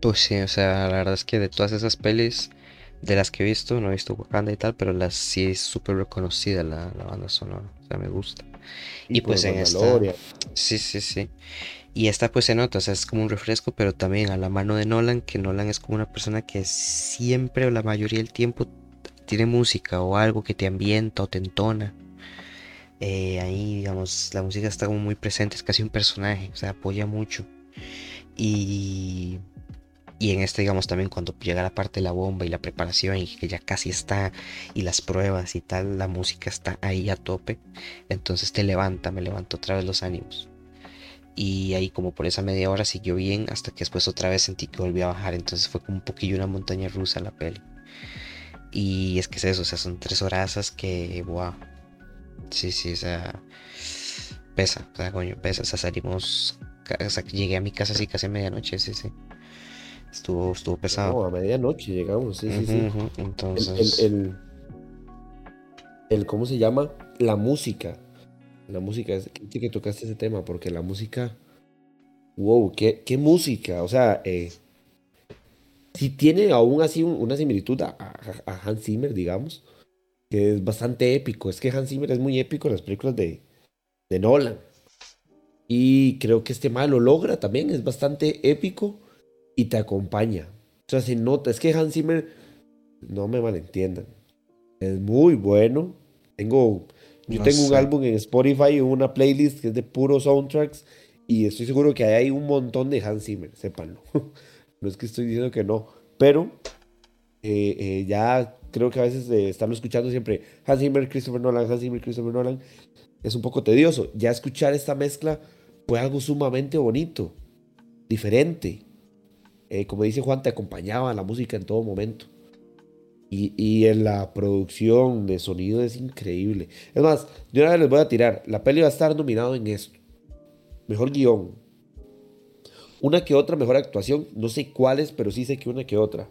Pues sí, o sea, la verdad es que de todas esas pelis, de las que he visto, no he visto Wakanda y tal, pero las sí es súper reconocida la, banda sonora, o sea, me gusta. Y, pues en esta... Sí, sí, sí. Y esta pues se nota, o sea, es como un refresco, pero también a la mano de Nolan, que Nolan es como una persona que siempre o la mayoría del tiempo tiene música o algo que te ambienta o te entona. Eh, ahí, digamos, la música está como muy presente, es casi un personaje, o sea, apoya mucho. Y y en este, digamos, también cuando llega la parte de la bomba y la preparación y que ya casi está y las pruebas y tal, la música está ahí a tope. Entonces te levanta, me levantó otra vez los ánimos. Y ahí como por esa media hora siguió bien hasta que después otra vez sentí que volvió a bajar. Entonces fue como un poquillo una montaña rusa la peli. Y es que es eso, o sea, son tres horas que, wow. Sí, sí, o sea, pesa, o sea, coño, pesa. O sea, salimos, o sea, llegué a mi casa así casi a medianoche, sí, sí. Estuvo, estuvo pesado. No, a medianoche llegamos, sí, sí, sí. Entonces. El, el, ¿Cómo se llama? La música. La música, es que, tocaste ese tema, porque la música. Wow, qué, qué música. O sea, eh, si tiene aún así una similitud a, a, Hans Zimmer, digamos, que es bastante épico. Es que Hans Zimmer es muy épico en las películas de, de Nolan. Y creo que este mal lo logra también, es bastante épico y te acompaña. O sea, se nota, es que Hans Zimmer, no me malentiendan, es muy bueno. Tengo, yo tengo un álbum en Spotify, una playlist que es de puros soundtracks y estoy seguro que hay un montón de Hans Zimmer, sépanlo. no es que estoy diciendo que no, pero eh, eh, ya creo que a veces estarlo escuchando siempre Hans Zimmer, Christopher Nolan, Hans Zimmer, Christopher Nolan, es un poco tedioso. Ya escuchar esta mezcla fue algo sumamente bonito, diferente. Eh, como dice Juan, te acompañaba la música en todo momento. Y, y, en la producción de sonido es increíble. Es más, de una vez les voy a tirar. La peli va a estar nominado en esto. Mejor guion. Una que otra mejor actuación. No sé cuáles, pero sí sé que una que otra.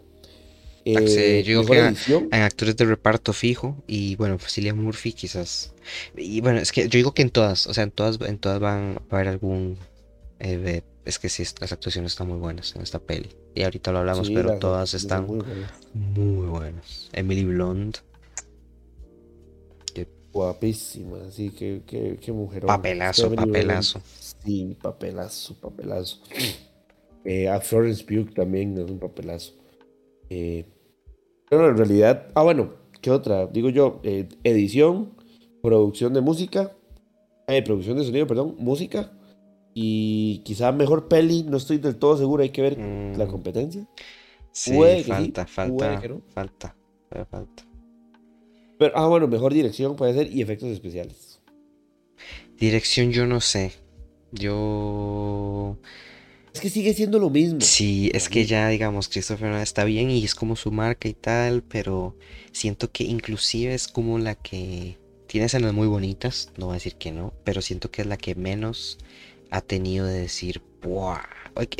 Eh, yo digo que en actores de reparto fijo y bueno, Cillian Murphy quizás. Y bueno, es que yo digo que en todas, o sea, en todas, en todas van a haber algún... Eh, es que sí, las actuaciones están muy buenas en esta peli. Y ahorita lo hablamos, pero todas están muy buenas. Emily Blonde. Guapísima, sí, qué, qué, mujer. Papelazo, papelazo. Sí, papelazo, papelazo. Eh, a Florence Pugh también es un papelazo. Eh, pero en realidad, ah, bueno, ¿qué otra? Digo yo, eh, edición, producción de música, eh, producción de sonido, perdón, música y quizá mejor peli, no estoy del todo seguro, hay que ver la mm. competencia. Sí, falta, falta, falta, falta. Pero, ah, bueno, mejor dirección puede ser y efectos especiales. Dirección yo no sé. Yo es que sigue siendo lo mismo. Sí, es que ya, digamos, Christopher Nolan está bien y es como su marca y tal, pero siento que inclusive es como la que tiene escenas muy bonitas, no voy a decir que no, pero siento que es la que menos ha tenido de decir,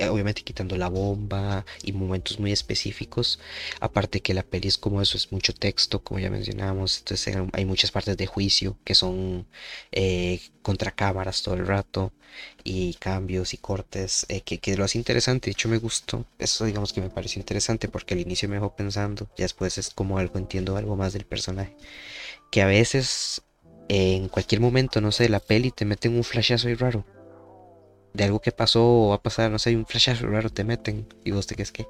obviamente quitando la bomba y momentos muy específicos. Aparte que la peli es como eso, es mucho texto, como ya mencionábamos. Entonces hay muchas partes de juicio que son eh, contra cámaras todo el rato y cambios y cortes eh, que, lo hace interesante. De hecho me gustó. Eso digamos que me pareció interesante porque al inicio me dejó pensando. Ya después es como algo, entiendo algo más del personaje. Que a veces en cualquier momento, no sé, la peli te meten un flashazo y raro de algo que pasó o va a pasar, no sé, un flash raro, te meten y vos te qué es que.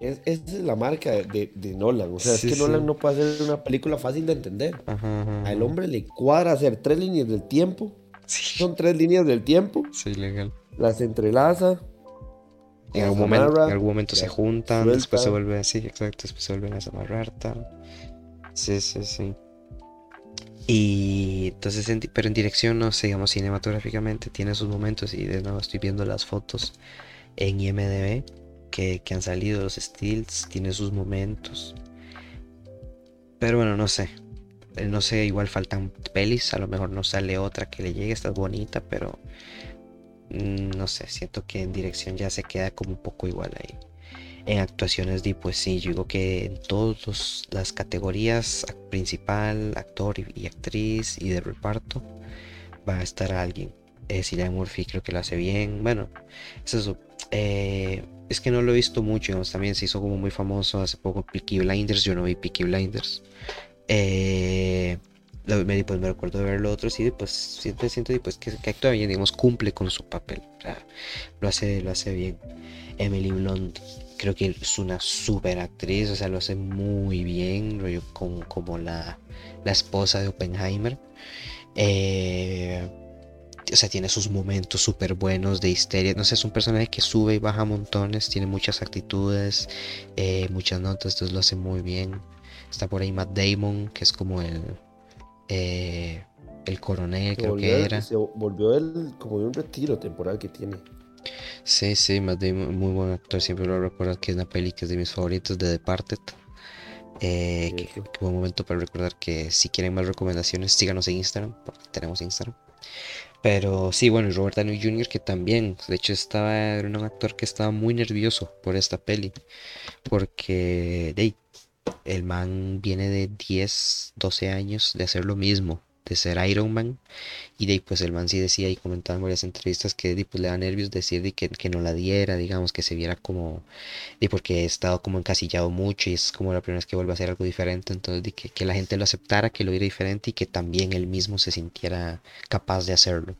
Es, esa es la marca de, de Nolan. O sea, es que Nolan no puede hacer una película fácil de entender. Al hombre le cuadra hacer tres líneas del tiempo. Son tres líneas del tiempo. Sí, legal. Las entrelaza. En algún, momento, en algún momento se juntan, después se vuelve así, exacto, después se vuelven a amarrar, tal. Sí, sí, sí. Y entonces, pero en dirección, no sé, digamos, cinematográficamente tiene sus momentos. Y de nuevo estoy viendo las fotos en IMDB que, que han salido, los stills, tiene sus momentos. Pero bueno, no sé. Eh, no sé, igual faltan pelis. A lo mejor no sale otra que le llegue, está bonita, pero mm, no sé, siento que en dirección ya se queda como un poco igual ahí en actuaciones de pues sí, yo digo que en todas las categorías, principal, actor y, actriz y de reparto, va a estar alguien. Eh, Cillian Murphy creo que lo hace bien. Bueno, es eso. Eh, es que no lo he visto mucho, también se hizo como muy famoso hace poco Peaky Blinders, yo no vi Peaky Blinders. Eh, me, pues, me recuerdo de ver lo otro, sí, pues siento, siento pues, que, actúa bien, cumple con su papel. lo, hace, lo hace bien. Emily Blunt creo que es una super actriz, o sea, lo hace muy bien, como, como la, la esposa de Oppenheimer. Eh, o sea, tiene sus momentos súper buenos de histeria. No sé, es un personaje que sube y baja montones, tiene muchas actitudes, eh, muchas notas, entonces lo hace muy bien. Está por ahí Matt Damon, que es como el, eh, el coronel, creo que era. Se volvió el, como de un retiro temporal que tiene. Sí, sí, Matt Damon, muy buen actor, siempre lo recuerdo que es una peli que es de mis favoritos, de Departed. Eh, qué, buen momento para recordar que si quieren más recomendaciones, síganos en Instagram, porque tenemos Instagram. Pero sí, bueno, y Robert Downey Jr. que también, de hecho estaba, era un actor que estaba muy nervioso por esta peli, porque de, el man viene de 10, 12 años de hacer lo mismo de ser Iron Man. Y de pues el man sí decía y comentaba en varias entrevistas que pues, le da nervios decir de que, que, no la diera, digamos, que se viera como, y porque he estado como encasillado mucho y es como la primera vez que vuelve a hacer algo diferente, entonces de que, que la gente lo aceptara, que lo viera diferente y que también él mismo se sintiera capaz de hacerlo.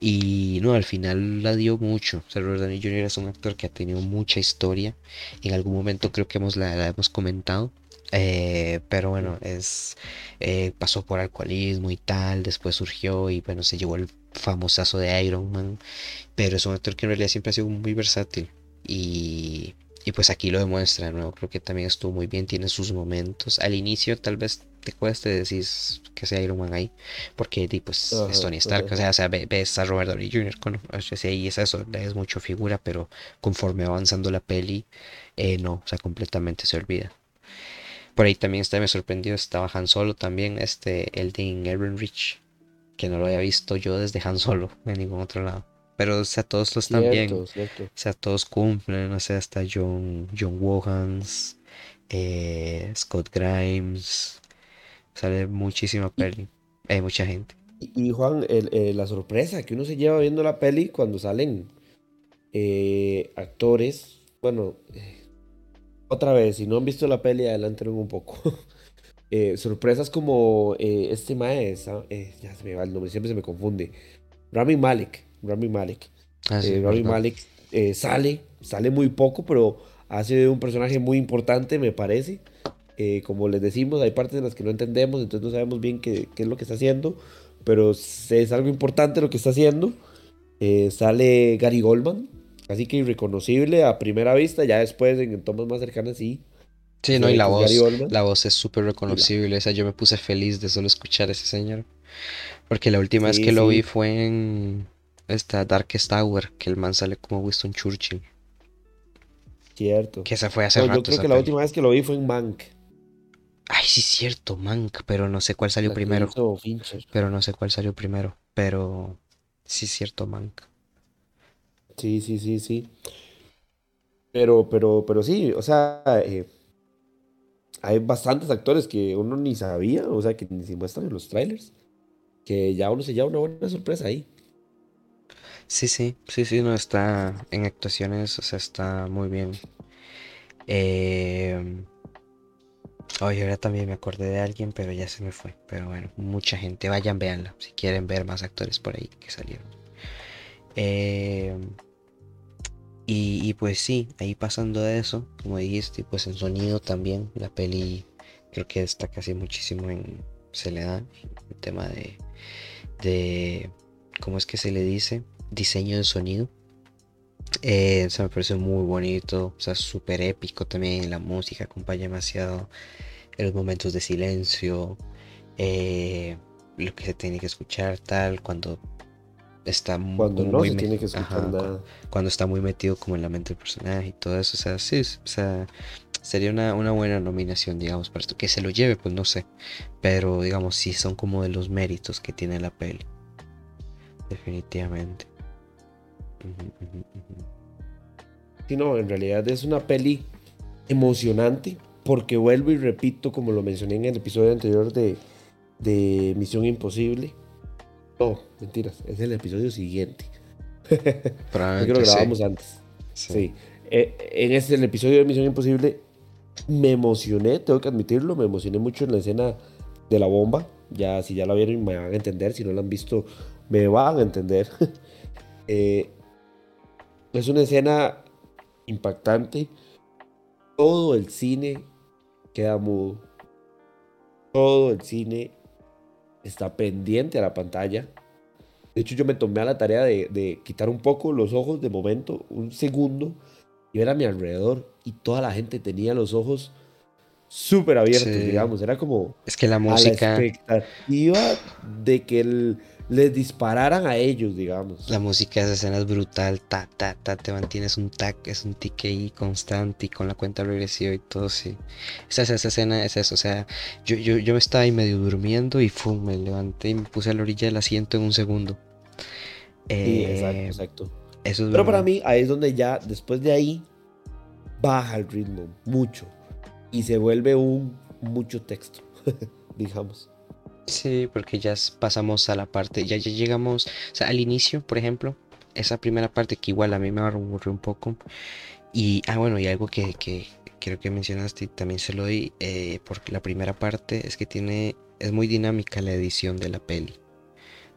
Y no, al final la dio mucho. O sea, Robert Jr. es un actor que ha tenido mucha historia. En algún momento creo que hemos, la hemos comentado. Eh, pero bueno, es eh, pasó por alcoholismo y tal, después surgió y bueno, se llevó el famosazo de Iron Man, pero es un actor que en realidad siempre ha sido muy versátil y, y pues aquí lo demuestra, ¿no? Creo que también estuvo muy bien, tiene sus momentos. Al inicio tal vez te cueste decir que sea Iron Man ahí, porque pues es Tony Stark, o sea, o sea ves a Robert Downey Jr. Con, o sea, y es eso, es mucho figura, pero conforme avanzando la peli, eh, no, o sea, completamente se olvida. Por ahí también está, me sorprendió, estaba Han Solo también, este, el de Rich que no lo había visto yo desde Han Solo en ningún otro lado. Pero, o sea, todos lo están bien. O sea, todos cumplen, no sé, hasta John, John Wogans, eh, Scott Grimes, sale muchísima peli, hay mucha gente. Y, Juan, eh, la sorpresa que uno se lleva viendo la peli cuando salen eh, actores, bueno, otra vez, si no han visto la peli, adelanten un poco. Eh, sorpresas como eh, este maestro, eh, ya se me va el nombre, siempre se me confunde. Rami Malek. Rami Malek. Ah, Rami Malek sale, sale muy poco, pero hace un personaje muy importante, me parece. como les decimos, hay partes en las que no entendemos, entonces no sabemos bien qué, qué es lo que está haciendo, pero es algo importante lo que está haciendo. sale Gary Goldman, Así que irreconocible a primera vista, ya después en tomas más cercanas sí. Sí, no, y la voz, la voz es súper reconocible. O sea, yo me puse feliz de solo escuchar a ese señor. Porque la última vez que lo vi fue en esta Darkest Tower, que el man sale como Winston Churchill. Cierto. Que se fue hace rato. Yo creo que la última vez que lo vi fue en Mank. Ay, sí, cierto, Mank, pero no sé cuál salió primero. Pero no sé cuál salió primero. Pero sí, cierto, Mank. Sí, sí, sí, sí. Pero, pero, pero sí, o sea, eh, hay bastantes actores que uno ni sabía, o sea, que ni se muestran en los trailers, que ya uno se lleva una buena sorpresa ahí. Sí, sí, sí, sí, no está en actuaciones, o sea, está muy bien. Eh... Oye, ahora también me acordé de alguien, pero ya se me fue. Pero bueno, mucha gente, vayan, véanla, si quieren ver más actores por ahí que salieron. Eh... Y, pues sí, ahí pasando de eso, como dijiste, pues en sonido también, la peli creo que destaca casi muchísimo en, se le da el tema de, de, ¿cómo es que se le dice? Diseño de sonido. Eh, se me parece muy bonito, o sea, súper épico también, la música acompaña demasiado en los momentos de silencio, eh, lo que se tiene que escuchar, tal, cuando está cuando muy, tiene que Cuando está muy metido como en la mente del personaje y todo eso. O sea, sí, o sea, sería una, buena nominación, digamos, para esto. Que se lo lleve, pues no sé. Pero digamos, sí son como de los méritos que tiene la peli. Definitivamente. Sí, no, en realidad es una peli emocionante. Porque vuelvo y repito, como lo mencioné en el episodio anterior de, de Misión Imposible no, mentiras, es el episodio siguiente. Yo creo que lo grabamos antes. Sí. Eh, en este, el episodio de Misión Imposible, me emocioné, tengo que admitirlo, me emocioné mucho en la escena de la bomba. Ya, si ya la vieron, me van a entender. Si no la han visto, me van a entender. Eh, es una escena impactante. Todo el cine queda mudo. Todo el cine está pendiente a la pantalla. De hecho, yo me tomé a la tarea de, quitar un poco los ojos de momento, un segundo, y ver a mi alrededor. Y toda la gente tenía los ojos súper abiertos, digamos. Era como. Es que la música. A la expectativa de que el les dispararan a ellos, digamos. La música de esa escena es brutal, ta, ta, ta, te mantienes un tac, es un TKI constante y con la cuenta regresiva y todo, sí. Esa, esa escena es eso, o sea, yo, yo, yo me estaba ahí medio durmiendo y ¡fum! me levanté y me puse a la orilla del asiento en un segundo. sí, exacto, eh, exacto. Pero para mí, ahí es donde ya, después de ahí, baja el ritmo, mucho. Y se vuelve un mucho texto, digamos. Sí, porque ya pasamos a la parte, ya, ya llegamos, o sea, al inicio, por ejemplo, esa primera parte que igual a mí me aburrió un poco. Y, ah, bueno, y algo que, que creo que mencionaste y también se lo doy, eh, porque la primera parte es que tiene, es muy dinámica la edición de la peli.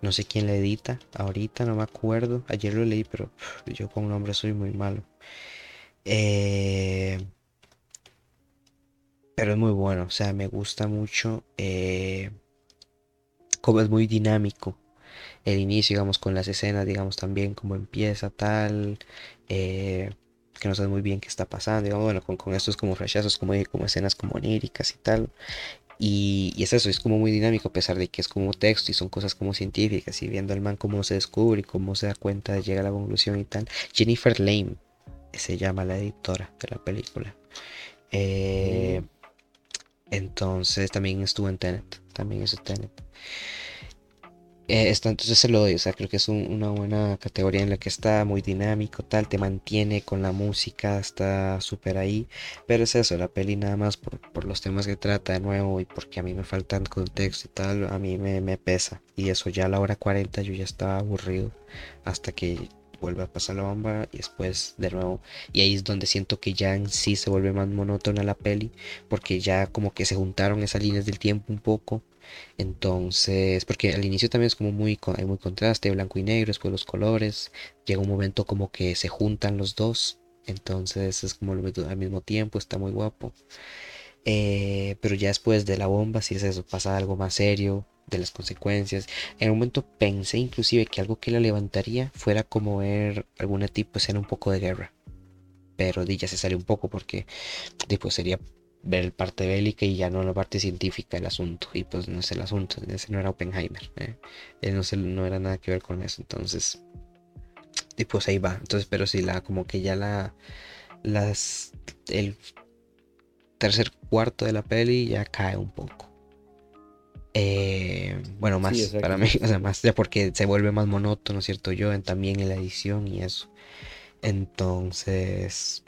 No sé quién la edita, ahorita no me acuerdo, ayer lo leí, pero yo con nombre soy muy malo. Eh, pero es muy bueno, o sea, me gusta mucho, eh, como es muy dinámico. el inicio, digamos, con las escenas, digamos, también cómo empieza tal, eh, que no sabes muy bien qué está pasando, digamos, bueno, con, estos como flashazos, como, escenas como oníricas y tal. Y, y es eso, es como muy dinámico, a pesar de que es como texto y son cosas como científicas, y viendo al man cómo se descubre y cómo se da cuenta, llega a la conclusión y tal. Jennifer Lame se llama la editora de la película. Eh, Mm, entonces también estuvo en Tenet, también es Tenet. Eh, entonces se lo doy, o sea, creo que es un- una buena categoría en la que está muy dinámico, tal, te mantiene con la música, está súper ahí, pero es eso, la peli nada más por, por los temas que trata de nuevo y porque a mí me faltan contexto y tal, a mí me, me pesa, y eso ya a la hora 40 yo ya estaba aburrido hasta que vuelve a pasar la bomba y después de nuevo, y ahí es donde siento que ya en sí se vuelve más monótona la peli, porque ya como que se juntaron esas líneas del tiempo un poco entonces, porque al inicio también es como muy, hay muy contraste, blanco y negro, después los colores, llega un momento como que se juntan los dos, entonces es como al mismo tiempo, está muy guapo. Eh, pero ya después de la bomba, si es eso, pasa algo más serio, de las consecuencias. En un momento pensé inclusive que algo que la levantaría fuera como ver alguna tipo escena un poco de guerra, pero ya se sale un poco porque después sería ver parte bélica y ya no la parte científica del asunto. Y pues no es el asunto, ese no era Oppenheimer. eh, Él no, se- no era nada que ver con eso. Entonces, y pues ahí va. Entonces, pero sí, la, como que ya la, las, el tercer cuarto de la peli ya cae un poco. Eh, bueno, Sí, más para mí, o sea, más ya porque se vuelve más monótono, ¿cierto? Yo en, también en la edición y eso. Entonces,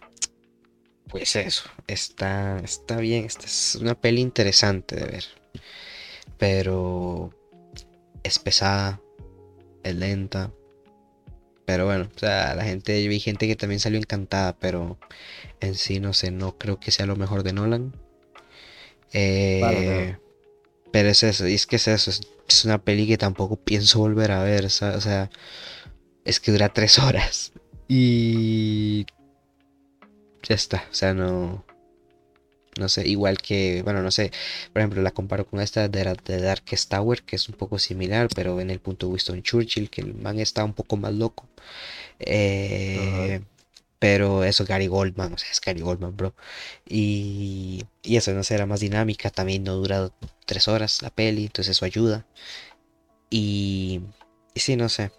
pues eso, está, está bien, esta es una peli interesante de ver, pero es pesada, es lenta, pero bueno, o sea, la gente, yo vi gente que también salió encantada, pero en sí no sé, no creo que sea lo mejor de Nolan. Eh, pero es eso, y es que es eso, es, una peli que tampoco pienso volver a ver, o sea, es que dura tres horas y ya está, o sea, no. No sé, igual que, bueno, no sé, por ejemplo, la comparo con esta de, de Darkest Tower, que es un poco similar, pero en el punto de Winston Churchill, que el man está un poco más loco. Eh, pero eso, Gary Goldman, o sea, es Gary Goldman, bro. Y, y eso, no sé, era más dinámica, también no dura tres horas la peli, entonces eso ayuda. Y, y sí, no sé,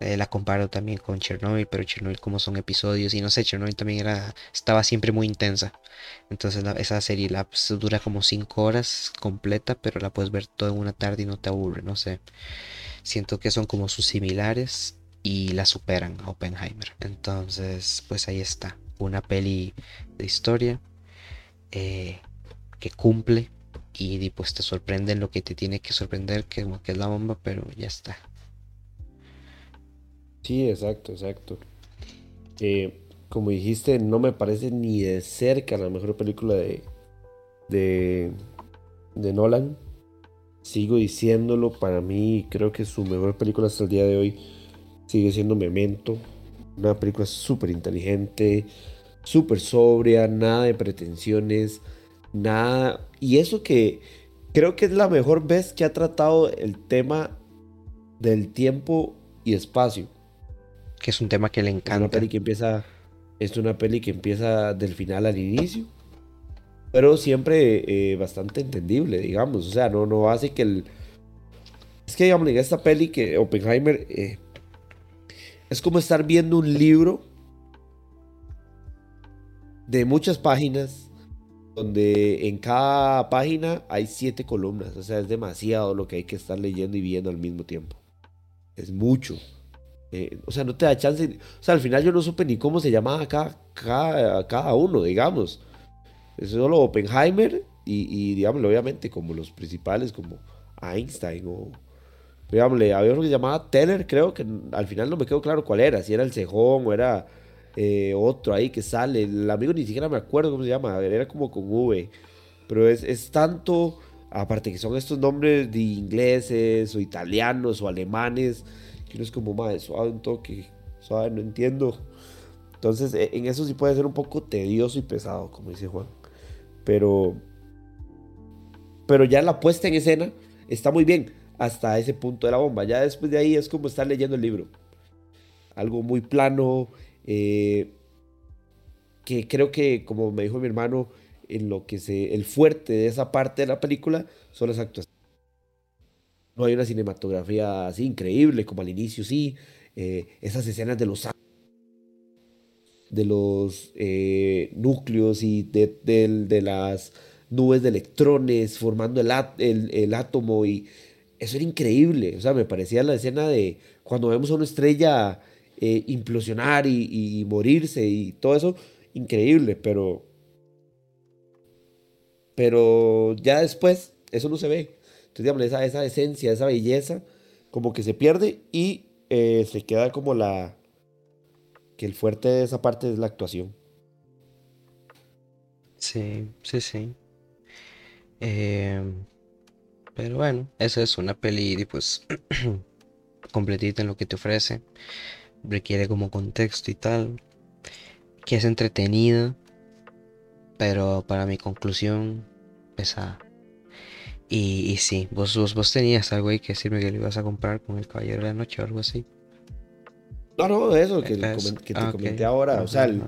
eh, la comparo también con Chernobyl, pero Chernobyl como son episodios, y no sé, Chernobyl también era, estaba siempre muy intensa. Entonces esa serie la, pues, dura como 5 horas completa, pero la puedes ver toda en una tarde y no te aburre, no sé. Siento que son como sus similares y la superan a Oppenheimer. Entonces, pues ahí está. Una peli de historia eh, que cumple y, pues te sorprende en lo que te tiene que sorprender, que, como que es la bomba, pero ya está. Sí, exacto, exacto. Eh, como dijiste, no me parece ni de cerca la mejor película de, de, de Nolan. Sigo diciéndolo, para mí creo que su mejor película hasta el día de hoy sigue siendo Memento. Una película súper inteligente, súper sobria, nada de pretensiones, nada... Y eso que creo que es la mejor vez que ha tratado el tema del tiempo y espacio. Que es un tema que le Es una encanta. peli que empieza, es una peli que empieza del final al inicio, pero siempre eh, bastante entendible, digamos. O sea, no, no hace que el... Es que, digamos, en esta peli que Oppenheimer eh, es como estar viendo un libro de muchas páginas, donde en cada página hay siete columnas. O sea, es demasiado lo que hay que estar leyendo y viendo al mismo tiempo. Es mucho. Eh, o sea, no te da chance. O sea, al final yo no supe ni cómo se llamaba cada, cada, cada uno, digamos. Es solo Oppenheimer y, y, obviamente, como los principales, como Einstein o... Digámosle, había uno que se llamaba Teller, creo que al final no me quedó claro cuál era, si era el cejón o era eh, otro ahí que sale. El amigo ni siquiera me acuerdo cómo se llama, era como con V. Pero es, es tanto, aparte que son estos nombres de ingleses o italianos o alemanes, que uno es como, más suave un toque, suave, no entiendo. Entonces, e, en eso sí puede ser un poco tedioso y pesado, como dice Juan. Pero, pero ya la puesta en escena está muy bien hasta ese punto de la bomba. Ya después de ahí es como estar leyendo el libro. Algo muy plano, eh, que creo que, como me dijo mi hermano, en lo que se, el fuerte de esa parte de la película son las actuaciones. No hay una cinematografía así increíble como al inicio, sí. Eh, esas escenas de los de los eh, núcleos y de, de, las nubes de electrones formando el, el, átomo y eso era increíble. O sea, me parecía la escena de cuando vemos a una estrella eh, implosionar y, morirse y todo eso, increíble, pero pero ya después eso no se ve. Entonces, digamos, esa, esa esencia, esa belleza, como que se pierde y eh, se queda como la, que el fuerte de esa parte es la actuación. Sí, sí, sí. Em, pero bueno, esa es una peli pues completita en lo que te ofrece. Requiere como contexto y tal. Que es entretenida. Pero para mi conclusión, pesada. Y, y sí, vos, vos, vos tenías algo ahí que decirme que lo ibas a comprar con el Caballero de la Noche o algo así. No, no, eso que, que te ah, comenté ahora. o sea, el,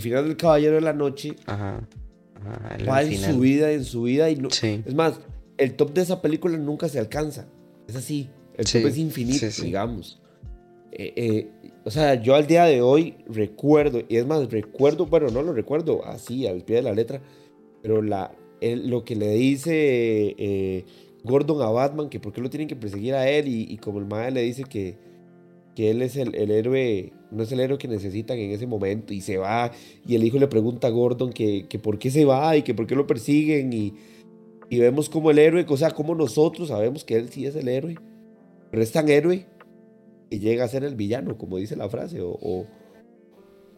final del Caballero de la Noche ajá, va en su vida, en su vida. Y no, Es más, el top de esa película nunca se alcanza. Es así. El top es infinito, digamos. Eh, eh, o sea, yo al día de hoy recuerdo, y es más, recuerdo, bueno, no lo recuerdo así, al pie de la letra, pero la, lo que le dice eh, Gordon a Batman, que por qué lo tienen que perseguir a él, y, y como el madre le dice que que él es el, héroe, no es el héroe que necesitan en ese momento y se va y el hijo le pregunta a Gordon que, por qué se va y que por qué lo persiguen y, vemos como el héroe, o sea, como nosotros sabemos que él sí es el héroe, pero es tan héroe y llega a ser el villano, como dice la frase, o,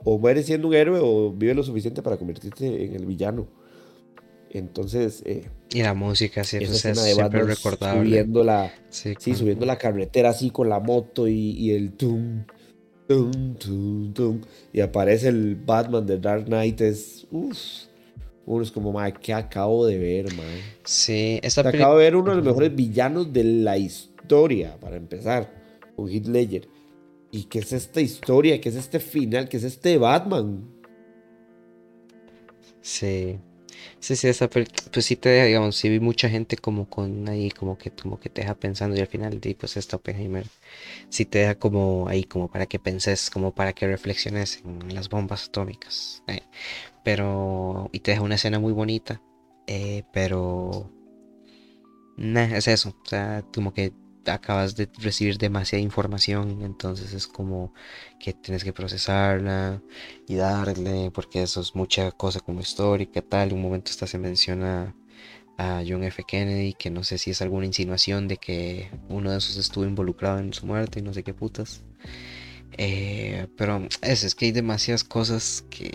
o, muere siendo un héroe o vive lo suficiente para convertirse en el villano. Entonces... Eh, y la música siempre, es siempre recordable. Subiendo la, sí, subiendo la carretera así con la moto y, el tum, tum, tum, tum. Y aparece el Batman de Dark Knight. Es... uno es como, madre, ¿qué acabo de ver, madre? Sí, esta Acabo de ver uno de los mejores villanos de la historia, para empezar, con Heath Ledger. ¿Y qué es esta historia? ¿Qué es este final? ¿Qué es este Batman? Sí. Sí, sí, esa pues sí te deja, digamos, sí vi mucha gente como con ahí, como que, como que te deja pensando y al final, pues esta Oppenheimer sí te deja como ahí, como para que penses, como para que reflexiones en las bombas atómicas. Eh, pero, y te deja una escena muy bonita, eh, pero, nah, es eso, o sea, como que acabas de recibir demasiada información, entonces es como que tienes que procesarla y darle, porque eso es mucha cosa como histórica, tal. Un momento hasta se menciona a John F. Kennedy, que no sé si es alguna insinuación de que uno de esos estuvo involucrado en su muerte y no sé qué putas. Eh, pero es, es que hay demasiadas cosas que,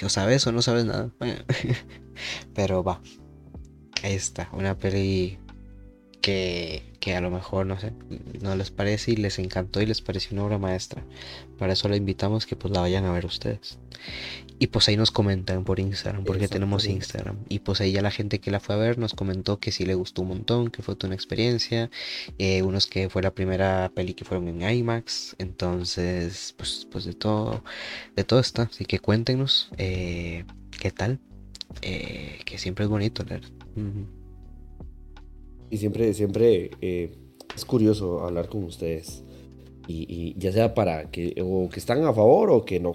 que o sabes o no sabes nada. pero va. Está, una peli que, a lo mejor no sé, no les parece y les encantó y les pareció una obra maestra. Para eso la invitamos que pues la vayan a ver ustedes. Y pues ahí nos comentan por Instagram, porque tenemos Instagram. Y pues ahí ya la gente que la fue a ver nos comentó que sí le gustó un montón, que fue toda una experiencia. Eh, unos que fue la primera peli que fueron en IMAX. Entonces, pues, pues de todo, de todo está. Así que cuéntenos eh, qué tal. Eh, que siempre es bonito leer. Y siempre, siempre es curioso hablar con ustedes. Y, ya sea para que o que están a favor o que no.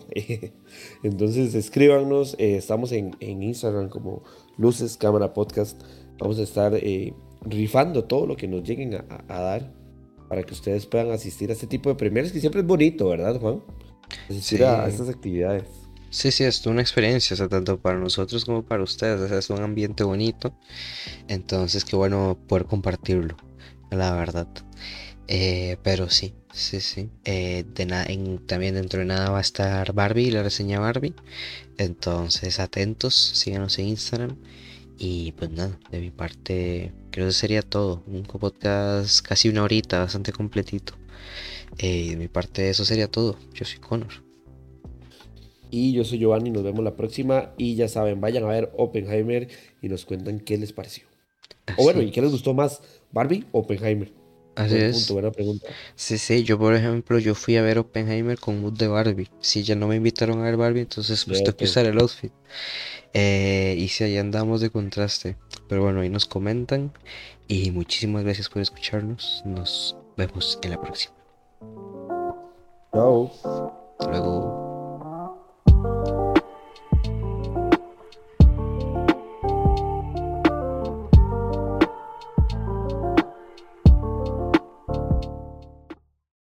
Entonces escríbanos. Eh, estamos en, Instagram como Luces Cámara Podcast. Vamos a estar eh, rifando todo lo que nos lleguen a, dar para que ustedes puedan asistir a este tipo de premieres que siempre es bonito, ¿verdad, Juan? Asistir a estas actividades. Sí, sí, es una experiencia, o sea, tanto para nosotros como para ustedes, o sea, es un ambiente bonito, entonces qué bueno poder compartirlo. la verdad. Eh, pero sí, sí, sí. Eh, también dentro de nada va a estar Barbie, la reseña Barbie. Entonces, atentos, síganos en Instagram. Y pues nada, de mi parte, creo que sería todo. Un podcast casi una horita, bastante completito. Eh, de mi parte, eso sería todo. Yo soy Connor. Y yo soy Giovanni, nos vemos la próxima. Y ya saben, vayan a ver Oppenheimer y nos cuentan qué les pareció. O bueno, ¿y qué les gustó más? ¿Barbie o Oppenheimer? Así es. pregunta. Sí, sí, yo por ejemplo, yo fui a ver Oppenheimer con mood de Barbie. Si ya no me invitaron a ver Barbie, entonces pues tengo que usar el outfit. Eh, y si ahí andamos de contraste. Pero bueno, ahí nos comentan. Y muchísimas gracias por escucharnos. Nos vemos en la próxima. Chao. Hasta luego.